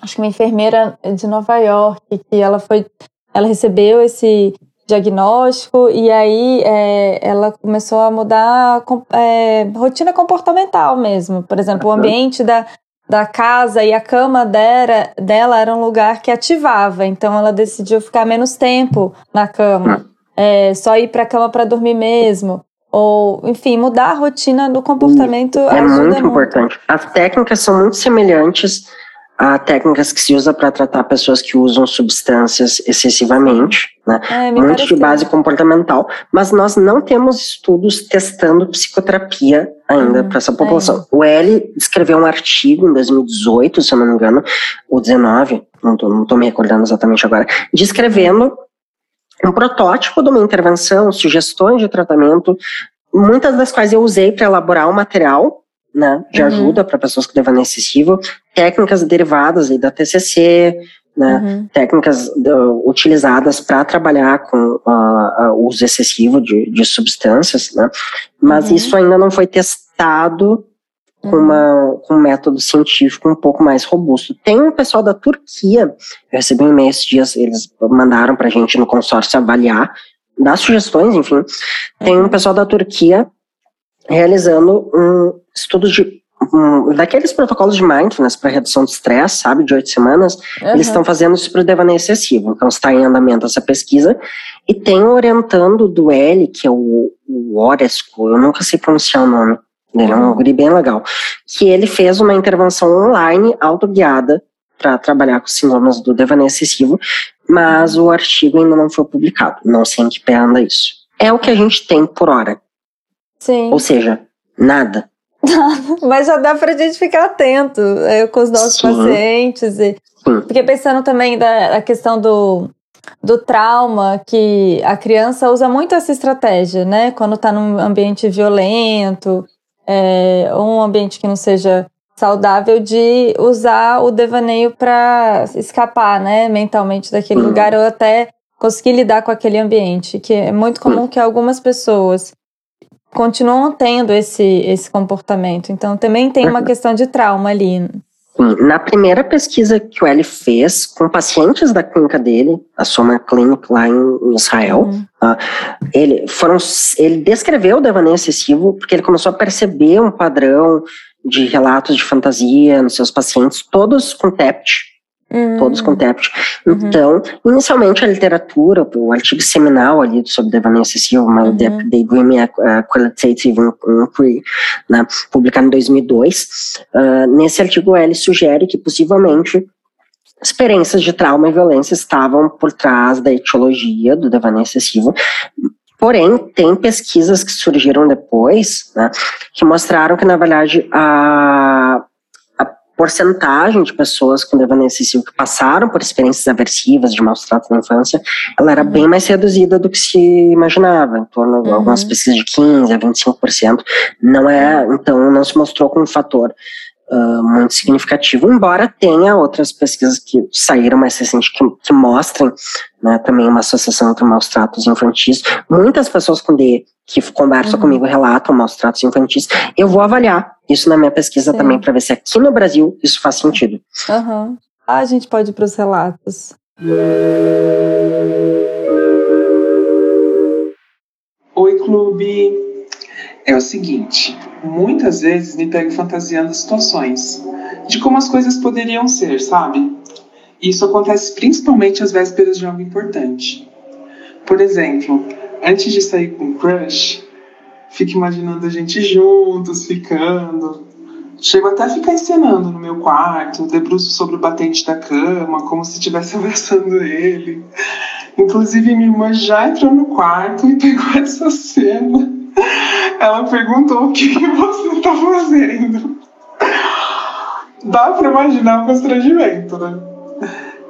S1: acho que uma enfermeira de Nova York, que ela foi, ela recebeu esse diagnóstico e aí é, ela começou a mudar é, rotina comportamental mesmo. Por exemplo, o ambiente da, da casa e a cama dela, dela era um lugar que ativava, então ela decidiu ficar menos tempo na cama, é, só ir para a cama para dormir mesmo. Ou, enfim, mudar a rotina do comportamento
S2: é muito, muito importante. As técnicas são muito semelhantes Há técnicas que se usa para tratar pessoas que usam substâncias excessivamente, né? É, Muito de base comportamental, mas nós não temos estudos testando psicoterapia ainda uhum, para essa população. É. O L escreveu um artigo em 2018, se eu não me engano, ou 19, não estou me recordando exatamente agora, descrevendo um protótipo de uma intervenção, sugestões de tratamento, muitas das quais eu usei para elaborar o material né, de uhum. ajuda para pessoas com devaneio excessivo, técnicas derivadas da TCC, né, uhum. técnicas uh, utilizadas para trabalhar com uh, uh, uso excessivo de, de substâncias, né, mas uhum. isso ainda não foi testado com, uhum. uma, com um método científico um pouco mais robusto. Tem um pessoal da Turquia, eu recebi um e-mail esses dias, eles mandaram para a gente no consórcio avaliar, dar sugestões, enfim. Tem um uhum. pessoal da Turquia realizando um estudo de um, daqueles protocolos de mindfulness para redução de estresse, sabe, de oito semanas, uhum. eles estão fazendo isso para o devaneio excessivo. Então está em andamento essa pesquisa e tem orientando do L, que é o, o Oresco, eu nunca sei pronunciar o nome dele, é um uhum. guri bem legal, que ele fez uma intervenção online autoguiada para trabalhar com sintomas do devaneio excessivo, mas o artigo ainda não foi publicado. Não sei em que pé anda isso. É o que a gente tem por hora.
S1: Sim.
S2: Ou seja, nada.
S1: Mas já dá pra gente ficar atento é, com os nossos Sim. pacientes. E... Fiquei pensando também da, da questão do, do trauma, que a criança usa muito essa estratégia, né? Quando tá num ambiente violento, é, ou um ambiente que não seja saudável, de usar o devaneio para escapar, né? Mentalmente daquele uhum. lugar, ou até conseguir lidar com aquele ambiente, que é muito comum que algumas pessoas continuam tendo esse, esse comportamento. Então, também tem uma questão de trauma ali.
S2: Na primeira pesquisa que o Eli fez com pacientes da clínica dele, a Soma Clinic lá em Israel, uhum. uh, ele, foram, ele descreveu o devaneio excessivo porque ele começou a perceber um padrão de relatos de fantasia nos seus pacientes, todos com TEPT, Todos com TEPT. Uhum. Então, inicialmente a literatura, o artigo seminal ali sobre devaneio excessivo, uhum. The, The uh, Qualitative Inquiry, né, publicado em 2002, uh, nesse artigo ele sugere que possivelmente experiências de trauma e violência estavam por trás da etiologia do devaneio excessivo, Porém, tem pesquisas que surgiram depois, né, que mostraram que, na verdade, a, porcentagem de pessoas com devaneio excessivo que passaram por experiências aversivas de maus tratos na infância, ela era uhum. bem mais reduzida do que se imaginava, em torno de uhum. algumas pesquisas de 15 a 25%. Não é, então não se mostrou como um fator uh, muito significativo, embora tenha outras pesquisas que saíram mais recentes que, que mostrem né, também uma associação entre maus tratos infantis. Muitas pessoas com D que conversam uhum. comigo relatam maus tratos infantis. Eu vou avaliar isso na minha pesquisa Sim. também para ver se aqui no Brasil isso faz sentido.
S1: Uhum. Ah, a gente pode ir para os relatos.
S3: Oi, clube. É o seguinte, muitas vezes me pego fantasiando situações de como as coisas poderiam ser, sabe? Isso acontece principalmente às vésperas de algo importante. Por exemplo, antes de sair com o crush, fico imaginando a gente juntos, ficando. Chego até a ficar encenando no meu quarto, debruço sobre o batente da cama, como se estivesse abraçando ele. Inclusive, minha irmã já entrou no quarto e pegou essa cena ela perguntou o que, que você está fazendo. Dá para imaginar o constrangimento, né?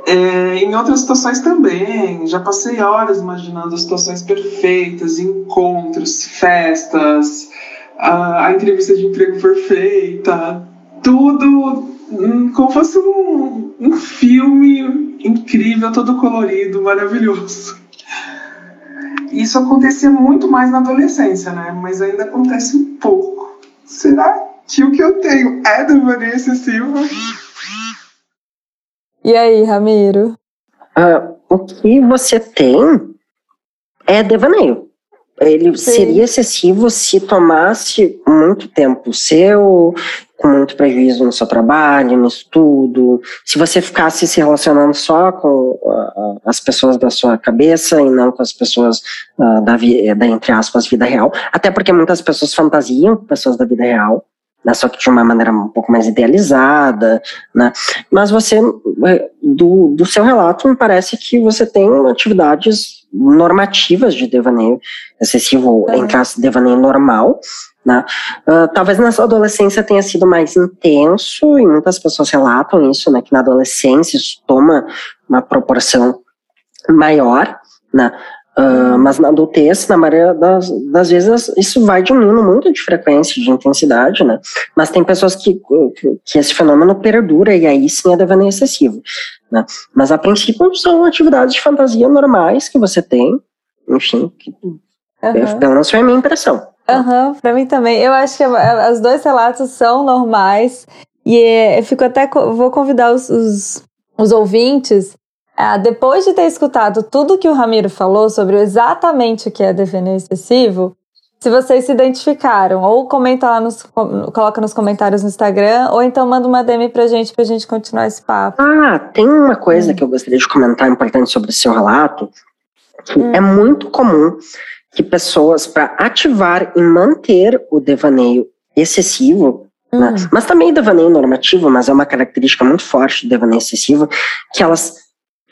S3: É, em outras situações também, já passei horas imaginando situações perfeitas, encontros, festas, a, a entrevista de emprego perfeita, tudo hum, como fosse um, um filme incrível, todo colorido, maravilhoso. Isso acontecia muito mais na adolescência, né? Mas ainda acontece um pouco. Será que o que eu tenho é devaneio excessivo?
S1: E aí, Ramiro?
S2: Uh, o que você tem é devaneio. Ele Sim. seria excessivo se tomasse muito tempo seu, com muito prejuízo no seu trabalho, no estudo. Se você ficasse se relacionando só com uh, as pessoas da sua cabeça e não com as pessoas uh, da, da, entre aspas, vida real. Até porque muitas pessoas fantasiam com pessoas da vida real. Né, só que de uma maneira um pouco mais idealizada, né? Mas você, eh, do, do seu relato, me parece que você tem atividades normativas de devaneio excessivo, uhum. entre as devaneio normal, né? Uh, talvez na sua adolescência tenha sido mais intenso, e muitas pessoas relatam isso, né, que na adolescência isso toma uma proporção maior, né? Uh, mas na adultez, na maioria das, das, vezes, isso vai diminuindo muito de frequência, de intensidade, né? Mas tem pessoas que, que esse fenômeno perdura e aí sim é devaneio excessivo, né? Mas a princípio são atividades de fantasia normais que você tem, enfim, que, uhum. pelo menos foi a minha impressão.
S1: Aham, uhum, pra mim também. Eu acho que os dois relatos são normais. E é, eu fico até. Vou convidar os, os, os ouvintes, a, depois de ter escutado tudo que o Ramiro falou sobre exatamente o que é devenir excessivo, se vocês se identificaram, ou comenta lá nos. coloca nos comentários no Instagram, ou então manda uma DM pra gente pra gente continuar esse papo.
S2: Ah, tem uma coisa hum. que eu gostaria de comentar importante sobre o seu relato, que hum. é muito comum que pessoas, para ativar e manter o devaneio excessivo, né, hum. né, mas também devaneio normativo, mas é uma característica muito forte do devaneio excessivo, que elas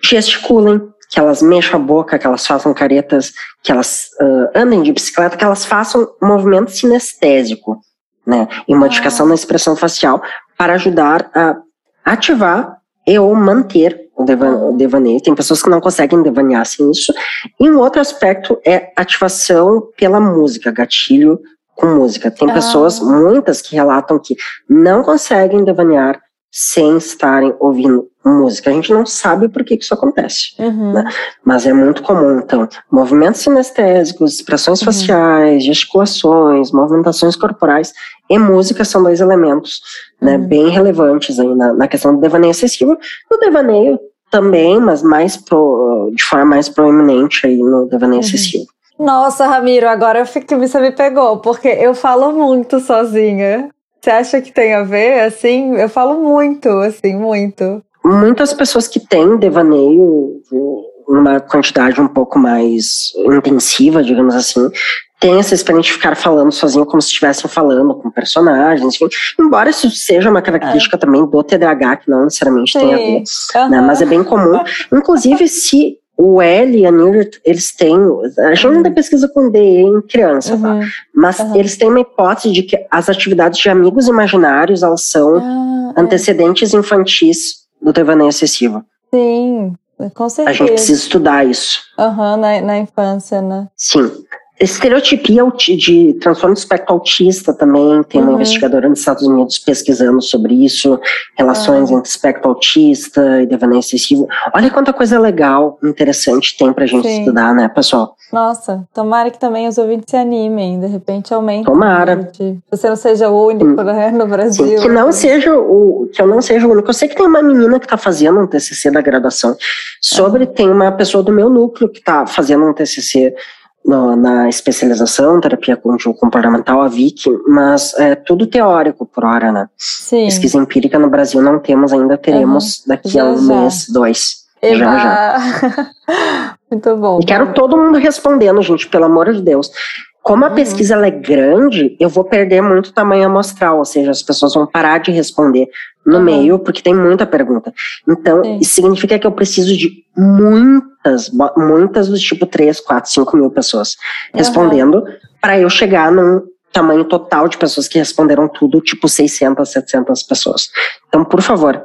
S2: gesticulem, que elas mexam a boca, que elas façam caretas, que elas uh, andem de bicicleta, que elas façam movimento sinestésico, né, e modificação ah. na expressão facial para ajudar a ativar e ou manter o, o devaneio. Tem pessoas que não conseguem devanear sem isso. E um outro aspecto é ativação pela música, gatilho com música. Tem ah. pessoas, muitas, que relatam que não conseguem devanear sem estarem ouvindo música. A gente não sabe por que, que isso acontece, uhum. né? mas é muito comum. Então, movimentos sinestésicos, expressões uhum. faciais, gesticulações, movimentações corporais e música são dois elementos né, uhum. bem relevantes aí na, na, questão do devaneio excessivo. No devaneio também, mas mais pro, de forma mais proeminente aí no devaneio uhum. excessivo.
S1: Nossa, Ramiro, agora eu fico, você me pegou, porque eu falo muito sozinha. Você acha que tem a ver? Assim, eu falo muito, assim, muito.
S2: Muitas pessoas que têm devaneio, uma quantidade um pouco mais intensiva, digamos assim, tem essa experiência de ficar falando sozinho como se estivessem falando com personagens, enfim. Embora isso seja uma característica é. também do TDAH, que não necessariamente Sim. tem a ver, uhum. né, mas é bem comum. Inclusive, se o L e a Neurot, eles têm, a gente ainda pesquisa com DE em criança, tá? uhum. tá? Mas uhum. eles têm uma hipótese de que as atividades de amigos imaginários, elas são ah, é. antecedentes é. infantis do devaneio excessivo.
S1: Sim, com certeza.
S2: A gente precisa estudar isso.
S1: Aham, uhum, na, na infância, né?
S2: Sim. Estereotipia de transtorno do espectro autista também, tem uma uhum. investigadora nos Estados Unidos pesquisando sobre isso, relações uhum. entre espectro autista e devaneio excessivo. Olha quanta coisa legal, interessante tem pra gente Sim. estudar, né, pessoal?
S1: Nossa, tomara que também os ouvintes se animem, de repente aumentem.
S2: Tomara.
S1: Que você não seja o único, né, no Brasil.
S2: Sim, que não seja o, que eu não seja o único. Eu sei que tem uma menina que tá fazendo um TCC da graduação sobre, uhum. tem uma pessoa do meu núcleo que tá fazendo um TCC na especialização, terapia comportamental, a VIC, mas é tudo teórico por hora, né?
S1: Sim.
S2: Pesquisa empírica no Brasil não temos ainda, teremos uhum. daqui já, a um já. mês, dois. Eba. Já, já.
S1: Muito bom.
S2: E quero todo mundo respondendo, gente, pelo amor de Deus. Como a uhum. pesquisa é grande, eu vou perder muito tamanho amostral, ou seja, as pessoas vão parar de responder no uhum. meio, porque tem muita pergunta. Então, Sim. isso significa que eu preciso de muitas, muitas dos tipo 3, 4, 5 mil pessoas respondendo, uhum. para eu chegar num tamanho total de pessoas que responderam tudo, tipo 600, 700 pessoas. Então, por favor,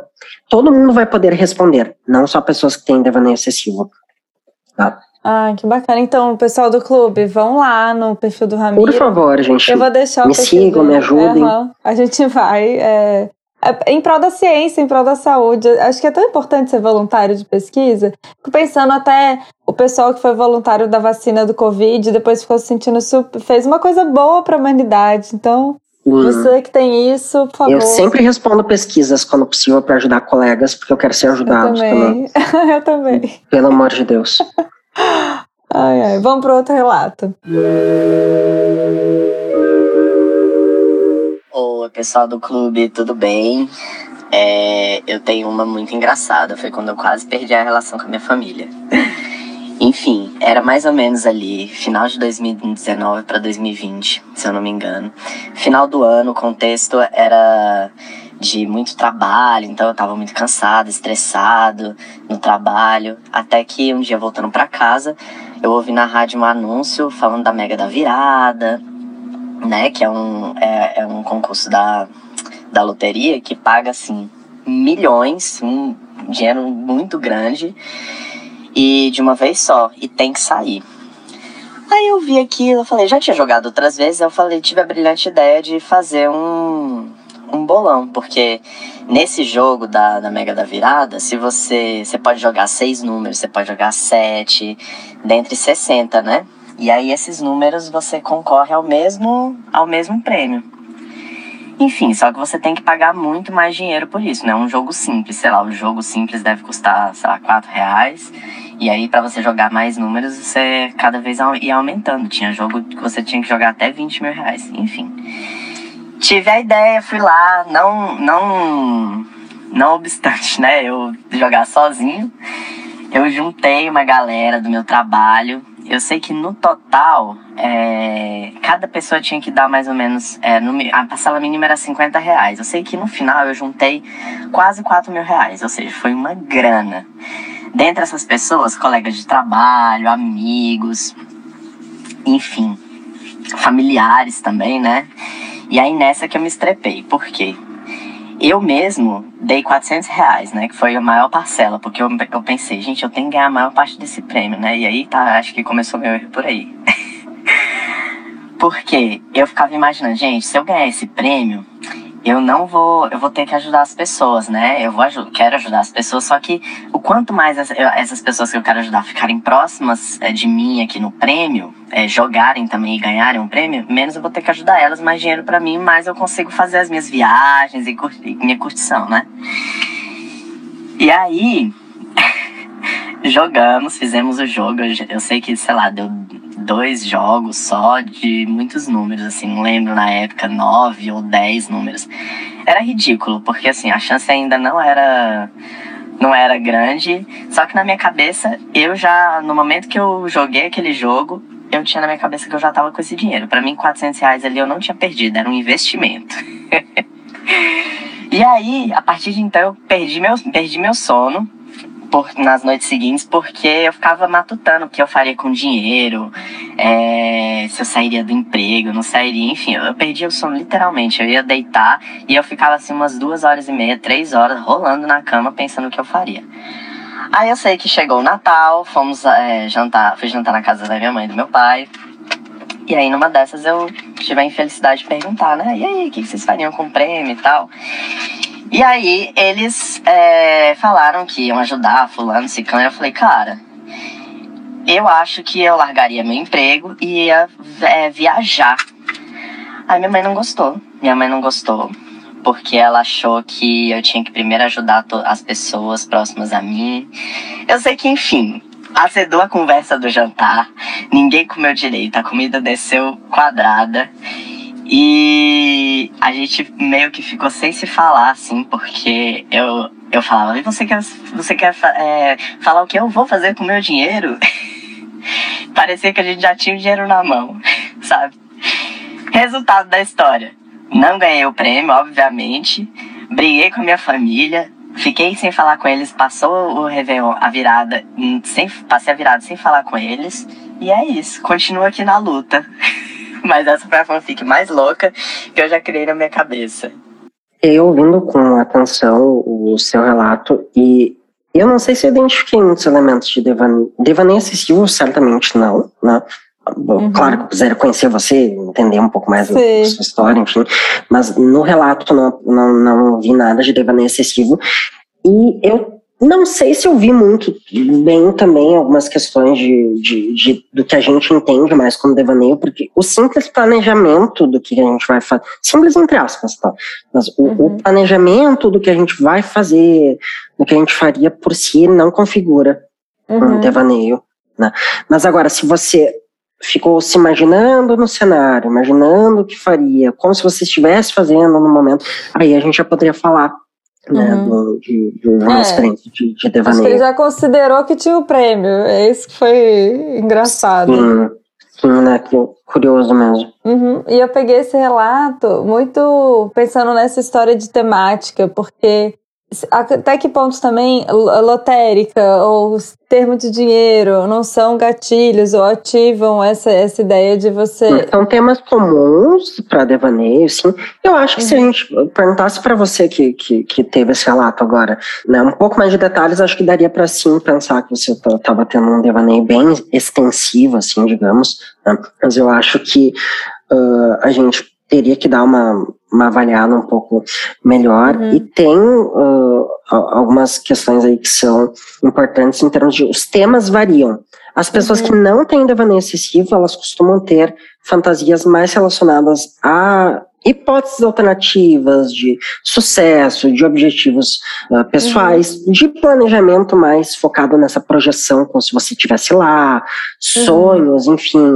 S2: todo mundo vai poder responder, não só pessoas que têm devaneio excessivo. Tá?
S1: Ah, que bacana. Então, pessoal do clube, vão lá no perfil do Ramiro.
S2: Por favor, gente.
S1: Eu vou deixar
S2: me sigam, me ajudem.
S1: Uhum. A gente vai. É, em prol da ciência, em prol da saúde. Acho que é tão importante ser voluntário de pesquisa. Fico pensando até o pessoal que foi voluntário da vacina do Covid, depois ficou se sentindo super. fez uma coisa boa para a humanidade. Então, Hum. Você que tem isso, por favor.
S2: Eu sempre respondo pesquisas quando possível para ajudar colegas, porque eu quero ser ajudado
S1: eu também.
S2: também.
S1: eu também.
S2: Pelo amor de Deus.
S1: ai, ai. Vamos para outro relato.
S4: Oi, pessoal do clube, tudo bem? É, eu tenho uma muito engraçada. Foi quando eu quase perdi a relação com a minha família. Enfim, era mais ou menos ali, final de 2019 para 2020, se eu não me engano. Final do ano, o contexto era de muito trabalho, então eu tava muito cansado, estressado no trabalho, até que um dia voltando para casa, eu ouvi na rádio um anúncio falando da Mega da Virada, né, que é um, é, é um concurso da, da loteria que paga, assim, milhões, um dinheiro muito grande, e de uma vez só, e tem que sair. Aí eu vi aquilo, eu falei, já tinha jogado outras vezes, eu falei, tive a brilhante ideia de fazer um, um bolão, porque nesse jogo da, da Mega da Virada, se você, você pode jogar seis números, você pode jogar sete, dentre 60, né? E aí esses números você concorre ao mesmo, ao mesmo prêmio. Enfim, só que você tem que pagar muito mais dinheiro por isso, né? Um jogo simples, sei lá, o jogo simples deve custar, sei lá, 4 reais. E aí, para você jogar mais números, você cada vez ia aumentando. Tinha jogo que você tinha que jogar até 20 mil reais. Enfim. Tive a ideia, fui lá, não, não, não obstante, né? Eu jogar sozinho. Eu juntei uma galera do meu trabalho eu sei que no total, é, cada pessoa tinha que dar mais ou menos. É, no, a parcela mínima era 50 reais. Eu sei que no final eu juntei quase 4 mil reais, ou seja, foi uma grana. Dentre essas pessoas, colegas de trabalho, amigos, enfim, familiares também, né? E aí nessa que eu me estrepei. Por quê? Eu mesmo dei 400 reais, né? Que foi a maior parcela, porque eu, eu pensei, gente, eu tenho que ganhar a maior parte desse prêmio, né? E aí, tá, acho que começou meu erro por aí. porque eu ficava imaginando, gente, se eu ganhar esse prêmio, eu não vou, eu vou ter que ajudar as pessoas, né? Eu vou quero ajudar as pessoas, só que o quanto mais essas pessoas que eu quero ajudar ficarem próximas é, de mim aqui no prêmio, é, jogarem também e ganharem um prêmio, menos eu vou ter que ajudar elas, mais dinheiro para mim, mais eu consigo fazer as minhas viagens e, e minha curtição, né? E aí, jogamos, fizemos o jogo. Eu sei que, sei lá, deu dois jogos só de muitos números, assim, não lembro na época, nove ou dez números. Era ridículo, porque assim, a chance ainda não era não era grande, só que na minha cabeça, eu já, no momento que eu joguei aquele jogo, eu tinha na minha cabeça que eu já tava com esse dinheiro. Para mim, 400 reais ali eu não tinha perdido, era um investimento. e aí, a partir de então, eu perdi meu, perdi meu sono, por, nas noites seguintes porque eu ficava matutando o que eu faria com dinheiro, é, se eu sairia do emprego, não sairia, enfim, eu perdia o sono literalmente. Eu ia deitar e eu ficava assim umas duas horas e meia, três horas rolando na cama pensando o que eu faria. Aí eu sei que chegou o Natal, fomos é, jantar, fui jantar na casa da minha mãe e do meu pai. E aí, numa dessas, eu tive a infelicidade de perguntar, né? E aí, o que vocês fariam com o prêmio e tal? E aí eles é, falaram que iam ajudar fulano, ciclano. Eu falei, cara, eu acho que eu largaria meu emprego e ia é, viajar. Aí minha mãe não gostou. Minha mãe não gostou porque ela achou que eu tinha que primeiro ajudar as pessoas próximas a mim. Eu sei que, enfim, azedou a conversa do jantar. Ninguém comeu direito, a comida desceu quadrada. E a gente meio que ficou sem se falar, assim, porque eu, eu falava, e você quer, você quer é, falar o que eu vou fazer com o meu dinheiro? Parecia que a gente já tinha o dinheiro na mão, sabe? Resultado da história. Não ganhei o prêmio, obviamente. Briguei com a minha família. Fiquei sem falar com eles. Passou o Réveillon, a virada. Sem, passei a virada sem falar com eles. E é isso. Continuo aqui na luta. Mas essa foi a fanfic mais louca que eu já criei na minha cabeça.
S2: eu ouvindo com atenção o seu relato e eu não sei se eu identifiquei muitos elementos de devaneio, devaneio excessivo, certamente não, né? Uhum. Claro que eu quiser conhecer você, entender um pouco mais da sua história, enfim, mas no relato não, não, não vi nada de devaneio excessivo e eu não sei se eu vi muito bem também algumas questões de, de, de, do que a gente entende mais como devaneio, porque o simples planejamento do que a gente vai fazer, simples entre aspas, tá? Mas o, uhum. o, planejamento do que a gente vai fazer, do que a gente faria por si, não configura uhum. um devaneio, né? Mas agora, se você ficou se imaginando no cenário, imaginando o que faria, como se você estivesse fazendo no momento, aí a gente já poderia falar né, uhum. do, de, de uma é. experiência de, de devaneio. Acho
S1: que ele já considerou que tinha o prêmio, é isso que foi engraçado.
S2: Sim, sim né, curioso mesmo.
S1: Uhum. E eu peguei esse relato muito pensando nessa história de temática, porque até que ponto também lotérica ou ter muito dinheiro não são gatilhos ou ativam essa, essa ideia de você.
S2: São temas comuns para devaneio, sim. Eu acho que uhum. se a uhum. gente perguntasse para você que, que, que, teve esse relato agora, né, um pouco mais de detalhes, acho que daria para sim pensar que você estava tendo um devaneio bem extensivo, assim, digamos. Né? Mas eu acho que uh, a gente teria que dar uma, uma avaliada um pouco melhor. Uhum. E tem uh, algumas questões aí que são importantes em termos de. Os temas variam. As pessoas uhum. que não têm devaneio excessivo, elas costumam ter fantasias mais relacionadas a hipóteses alternativas de sucesso, de objetivos uh, pessoais, uhum. de planejamento mais focado nessa projeção, como se você estivesse lá, uhum. sonhos, enfim,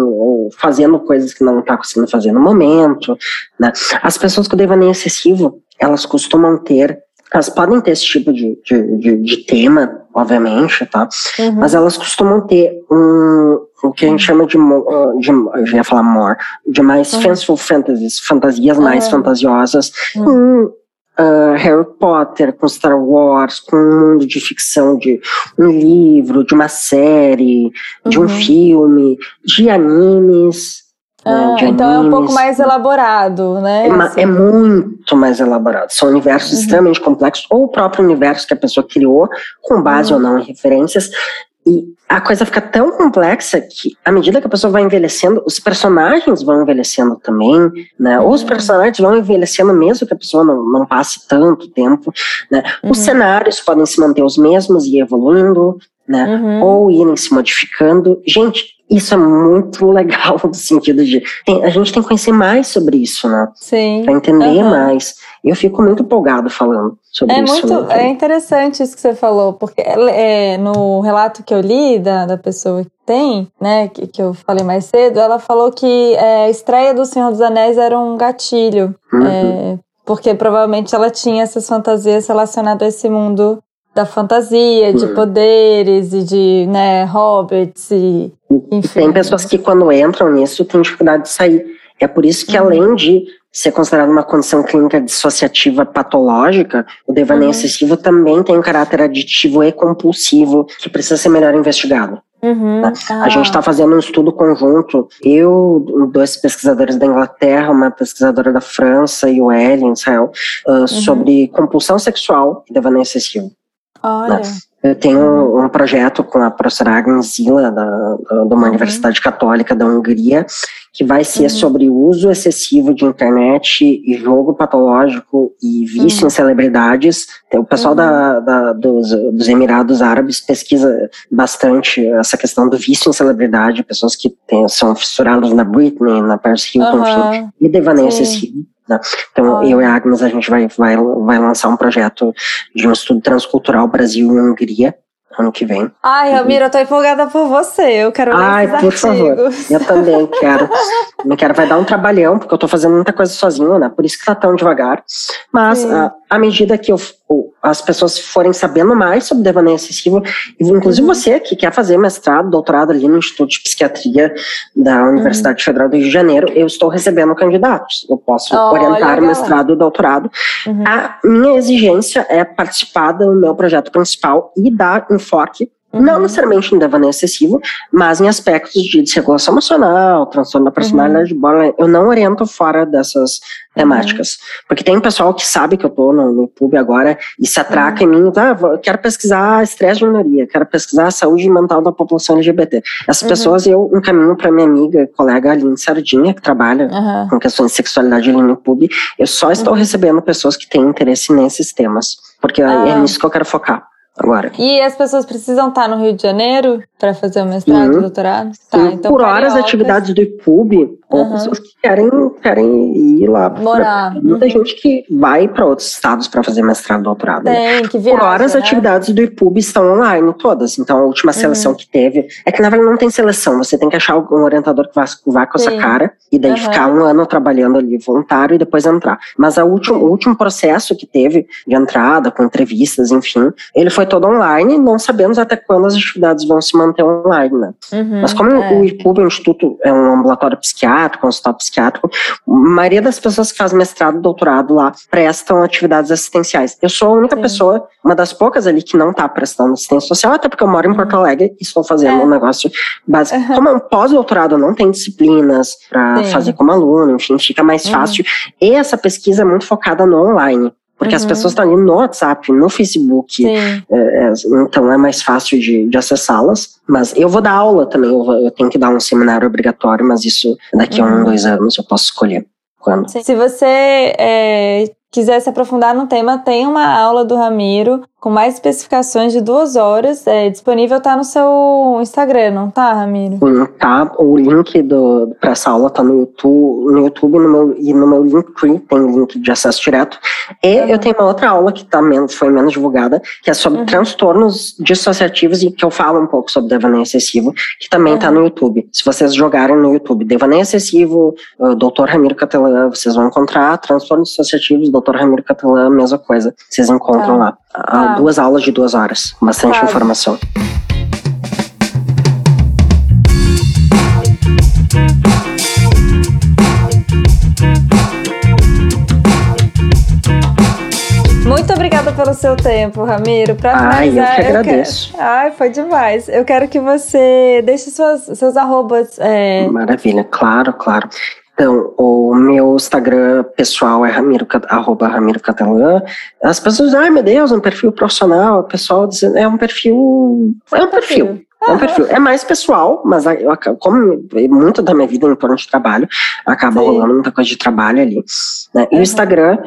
S2: fazendo coisas que não está conseguindo fazer no momento. Né? As pessoas com devaneio excessivo, elas costumam ter elas podem ter esse tipo de, de, de, de tema, obviamente, tá? Uhum. Mas elas costumam ter um, o que a gente chama de, de eu já ia falar more, de mais uhum. fanciful fantasies, fantasias mais fantasiosas, uhum. Uh, Harry Potter, com Star Wars, com um mundo de ficção de um livro, de uma série, de um uhum. filme, de animes,
S1: né, ah, então é um pouco mais elaborado, né?
S2: É, é muito mais elaborado. São universos uhum. extremamente complexos, ou o próprio universo que a pessoa criou, com base uhum. ou não em referências. E a coisa fica tão complexa que, à medida que a pessoa vai envelhecendo, os personagens vão envelhecendo também, né? Ou os uhum. personagens vão envelhecendo mesmo que a pessoa não, não passe tanto tempo, né? Os uhum. cenários podem se manter os mesmos e evoluindo, né? Uhum. Ou irem se modificando. Gente, isso é muito legal no sentido de tem, a gente tem que conhecer mais sobre isso, né?
S1: Sim.
S2: Para entender uhum. mais. Eu fico muito empolgado falando sobre
S1: é
S2: isso.
S1: Muito, né? É interessante isso que você falou, porque é, no relato que eu li da, da pessoa que tem, né, que, que eu falei mais cedo, ela falou que é, a estreia do Senhor dos Anéis era um gatilho. Uhum. É, porque provavelmente ela tinha essas fantasias relacionadas a esse mundo da fantasia, de uhum. poderes e de, né, hobbits e enfim.
S2: Tem pessoas que quando entram nisso têm dificuldade de sair. É por isso que uhum. além de ser considerado uma condição clínica dissociativa patológica, o devaneio uhum. excessivo também tem um caráter aditivo e compulsivo que precisa ser melhor investigado.
S1: Uhum. Tá?
S2: Ah. A gente está fazendo um estudo conjunto, eu, dois pesquisadores da Inglaterra, uma pesquisadora da França e o Ellen Israel, uh, sobre compulsão sexual e devaneio excessivo.
S1: Olha. Né?
S2: Eu tenho um projeto com a professora Agnes Zila, da, da, de uma uhum. universidade católica da Hungria, que vai ser uhum. sobre o uso excessivo de internet e jogo patológico e vício uhum. em celebridades. O pessoal uhum. da, da, dos, dos, Emirados Árabes pesquisa bastante essa questão do vício em celebridade, pessoas que tem, são fissuradas na Britney, na Paris Hilton, enfim, e devaneio excessivo. Né? Então, eu e a Agnes, a gente vai, vai, vai lançar um projeto de um estudo transcultural Brasil e Hungria, ano que vem.
S1: Ai, Ramiro, eu tô empolgada por você. Eu quero ler
S2: Ai,
S1: por
S2: artigos. favor. Eu também quero. eu quero. Vai dar um trabalhão, porque eu tô fazendo muita coisa sozinho, né? Por isso que tá tão devagar. Mas, a, à medida que eu, as pessoas forem sabendo mais sobre devaneio excessivo, inclusive uhum. você que quer fazer mestrado, doutorado ali no Instituto de Psiquiatria da Universidade uhum. Federal do Rio de Janeiro, eu estou recebendo candidatos. Eu posso oh, orientar legal. mestrado e doutorado. Uhum. A minha exigência é participar do meu projeto principal e dar enfoque Uhum. Não necessariamente em devaneio excessivo, mas em aspectos de desregulação emocional, transtorno da personalidade uhum. bola. Eu não oriento fora dessas temáticas. Uhum. Porque tem pessoal que sabe que eu tô no, no pub agora e se atraca uhum. em mim, ah, quero pesquisar estresse de minoria, quero pesquisar a saúde mental da população LGBT. Essas uhum. pessoas eu encaminho para minha amiga, colega Aline Sardinha, que trabalha com questões de sexualidade ali no pub. Eu só estou uhum. recebendo pessoas que têm interesse nesses temas, porque é ah. é nisso que eu quero focar agora.
S1: E as pessoas precisam estar no Rio de Janeiro para fazer o mestrado, uhum. doutorado?
S2: Tá, então por horas as atividades do IPUB, ou uhum. pessoas que querem, querem ir lá.
S1: Morar.
S2: Muita uhum. gente que vai para outros estados para fazer mestrado, doutorado.
S1: Tem, né? que viaja,
S2: Por horas
S1: né?
S2: as atividades do IPUB estão online, todas. Então a última uhum. seleção que teve, é que na verdade não tem seleção, você tem que achar um orientador que vá, vá com Sim. essa cara e daí ficar um ano trabalhando ali voluntário e depois entrar. Mas a último, o último processo que teve de entrada, com entrevistas, enfim, ele foi todo online não sabemos até quando as atividades vão se manter online, né? Uhum, Mas como é. o IPUB é um instituto, é um ambulatório psiquiátrico, um hospital psiquiátrico, a maioria das pessoas que fazem mestrado, doutorado lá, prestam atividades assistenciais. Eu sou a única Sim. pessoa, uma das poucas ali que não está prestando assistência social, até porque eu moro em Porto uhum. Alegre e estou fazendo é. um negócio básico. Uhum. Como é um pós-doutorado, não tem disciplinas para fazer como aluno, enfim, fica mais uhum. fácil. E essa pesquisa é muito focada no online. Porque uhum. as pessoas estão ali no WhatsApp, no Facebook, é, é, então é mais fácil de, de acessá-las. Mas eu vou dar aula também, eu, vou, eu, tenho que dar um seminário obrigatório, mas isso daqui a um, uhum. dois anos eu posso escolher quando.
S1: Se você é, quiser se aprofundar no tema, tem uma aula do Ramiro com mais especificações de duas horas. É, disponível tá no seu Instagram, não tá, Ramiro?
S2: Sim, tá. O link do, pra essa aula tá no YouTube, no YouTube no meu, e no meu Linktree tem link de acesso direto. E uhum. eu tenho uma outra aula que tá menos, foi menos divulgada, que é sobre uhum. transtornos dissociativos e que eu falo um pouco sobre devaneio excessivo, que também uhum. tá no YouTube. Se vocês jogarem no YouTube devaneio excessivo, uh, Dr. Ramiro Catelã, vocês vão encontrar transtornos dissociativos, Dr. Ramiro Catelã, mesma coisa. Vocês encontram tá. lá. Ah, duas aulas de duas horas, bastante claro. informação.
S1: Muito obrigada pelo seu tempo, Ramiro. Para
S2: finalizar, Ai, eu que agradeço.
S1: Eu quero... Ai, foi demais. Eu quero que você deixe suas, seus arrobas. É...
S2: Maravilha, claro, claro. Então, o meu Instagram pessoal é Ramiro, arroba Ramiro Catalã. As pessoas dizem, ai meu Deus, um perfil profissional. O pessoal dizendo, é um perfil. É um perfil. É um perfil. É mais pessoal, mas eu, como muito da minha vida em torno de trabalho, acaba Sim. rolando muita coisa de trabalho ali. Né? E uhum. o Instagram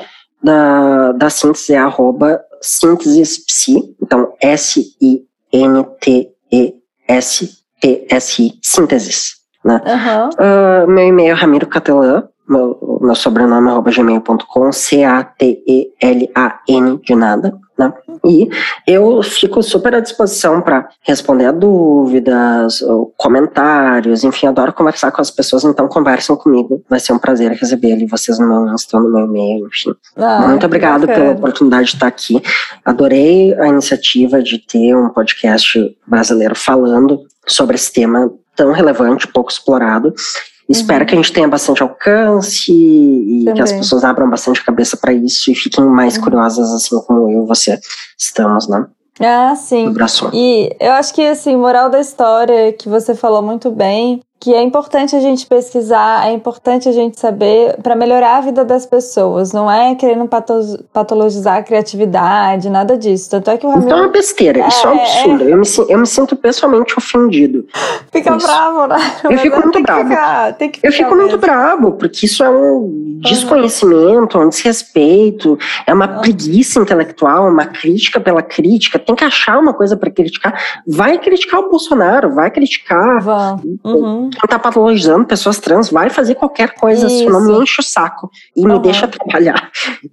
S2: da, da síntese é arroba síntesespsi, então S-I-N-T-E-S-P-S-I, sínteses. Né? Uhum. Uh, meu e-mail é Ramiro Catelã, meu, meu sobrenome é gmail.com, C-A-T-E-L-A-N de nada. Né? E eu fico super à disposição para responder a dúvidas, comentários, enfim, adoro conversar com as pessoas, então conversem comigo. Vai ser um prazer receber ali vocês no meu Insta, no meu e-mail, enfim. Ah, Muito obrigado pela oportunidade de estar aqui. Adorei a iniciativa de ter um podcast brasileiro falando sobre esse tema tão relevante, pouco explorado. Espero uhum. que a gente tenha bastante alcance e Também. que as pessoas abram bastante a cabeça para isso e fiquem mais uhum. curiosas, assim como eu e você estamos, né?
S1: Ah, sim. E eu acho que, assim, moral da história que você falou muito bem que é importante a gente pesquisar, é importante a gente saber para melhorar a vida das pessoas. Não é querendo patologizar a criatividade, nada disso. Tanto é que o Ramiro...
S2: Então é besteira, é, isso é um é, absurdo. É... Eu, me, eu me sinto pessoalmente ofendido.
S1: Fica isso. bravo, né?
S2: Eu fico muito bravo. Ficar, eu fico mesmo. muito bravo, porque isso é um desconhecimento, um desrespeito, é uma uhum. preguiça intelectual, uma crítica pela crítica. Tem que achar uma coisa para criticar. Vai criticar o Bolsonaro, vai criticar. Uhum quem tá patologizando pessoas trans vai fazer qualquer coisa, isso. Não me enche o saco e uhum. me deixa trabalhar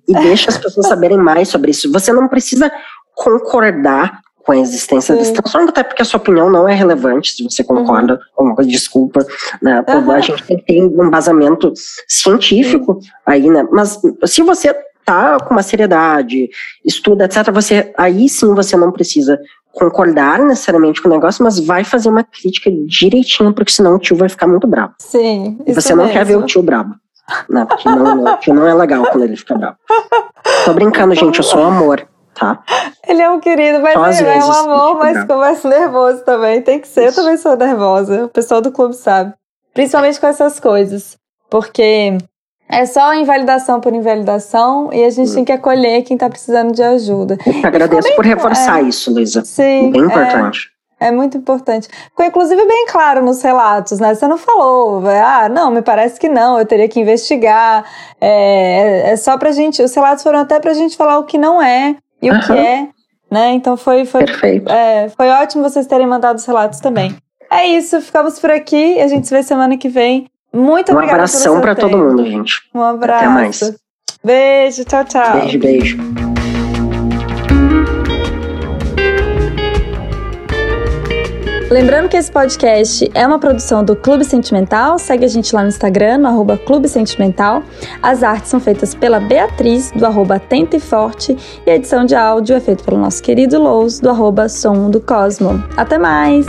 S2: e deixa as pessoas saberem mais sobre isso. Você não precisa concordar com a existência Sim. desse transtorno, até porque a sua opinião não é relevante, se você concorda, uhum. uma coisa, desculpa, né? Uhum. A gente tem que ter um embasamento científico uhum. aí, né? Mas se você tá com uma seriedade, estuda, etc., você aí sim você não precisa concordar necessariamente com o negócio, mas vai fazer uma crítica direitinho, porque senão o tio vai ficar muito bravo.
S1: Sim.
S2: E você não
S1: mesmo.
S2: quer ver o tio bravo. Não, porque não, não, tio não é legal quando ele fica bravo. Tô brincando, gente, eu sou amor. tá?
S1: Ele é um querido, mas ele é um amor, mas começa nervoso também. Tem que ser, Isso. eu também sou nervosa. O pessoal do clube sabe. Principalmente com essas coisas. Porque é só invalidação por invalidação e a gente hum. tem que acolher quem tá precisando de ajuda.
S2: Eu agradeço bem, por reforçar é, isso, Luísa.
S1: Sim.
S2: Bem importante.
S1: É, é, muito importante. Ficou inclusive bem claro nos relatos, né? Você não falou, ah, não, me parece que não, eu teria que investigar. É, é só pra gente. Os relatos foram até pra gente falar o que não é e o que é. Né? Então foi, foi, é, foi ótimo vocês terem mandado os relatos também. É isso, ficamos por aqui. A gente se vê semana que vem. Muito
S2: um
S1: obrigada.
S2: Um abração para todo mundo, gente.
S1: Um abraço.
S2: Até mais.
S1: Beijo, tchau, tchau.
S2: Beijo, beijo.
S1: Lembrando que esse podcast é uma produção do Clube Sentimental, segue a gente lá no Instagram, no arroba Clube Sentimental. As artes são feitas pela Beatriz, do arroba Atenta e Forte, e a edição de áudio é feita pelo nosso querido Lous, do arroba Som do Cosmo. Até mais!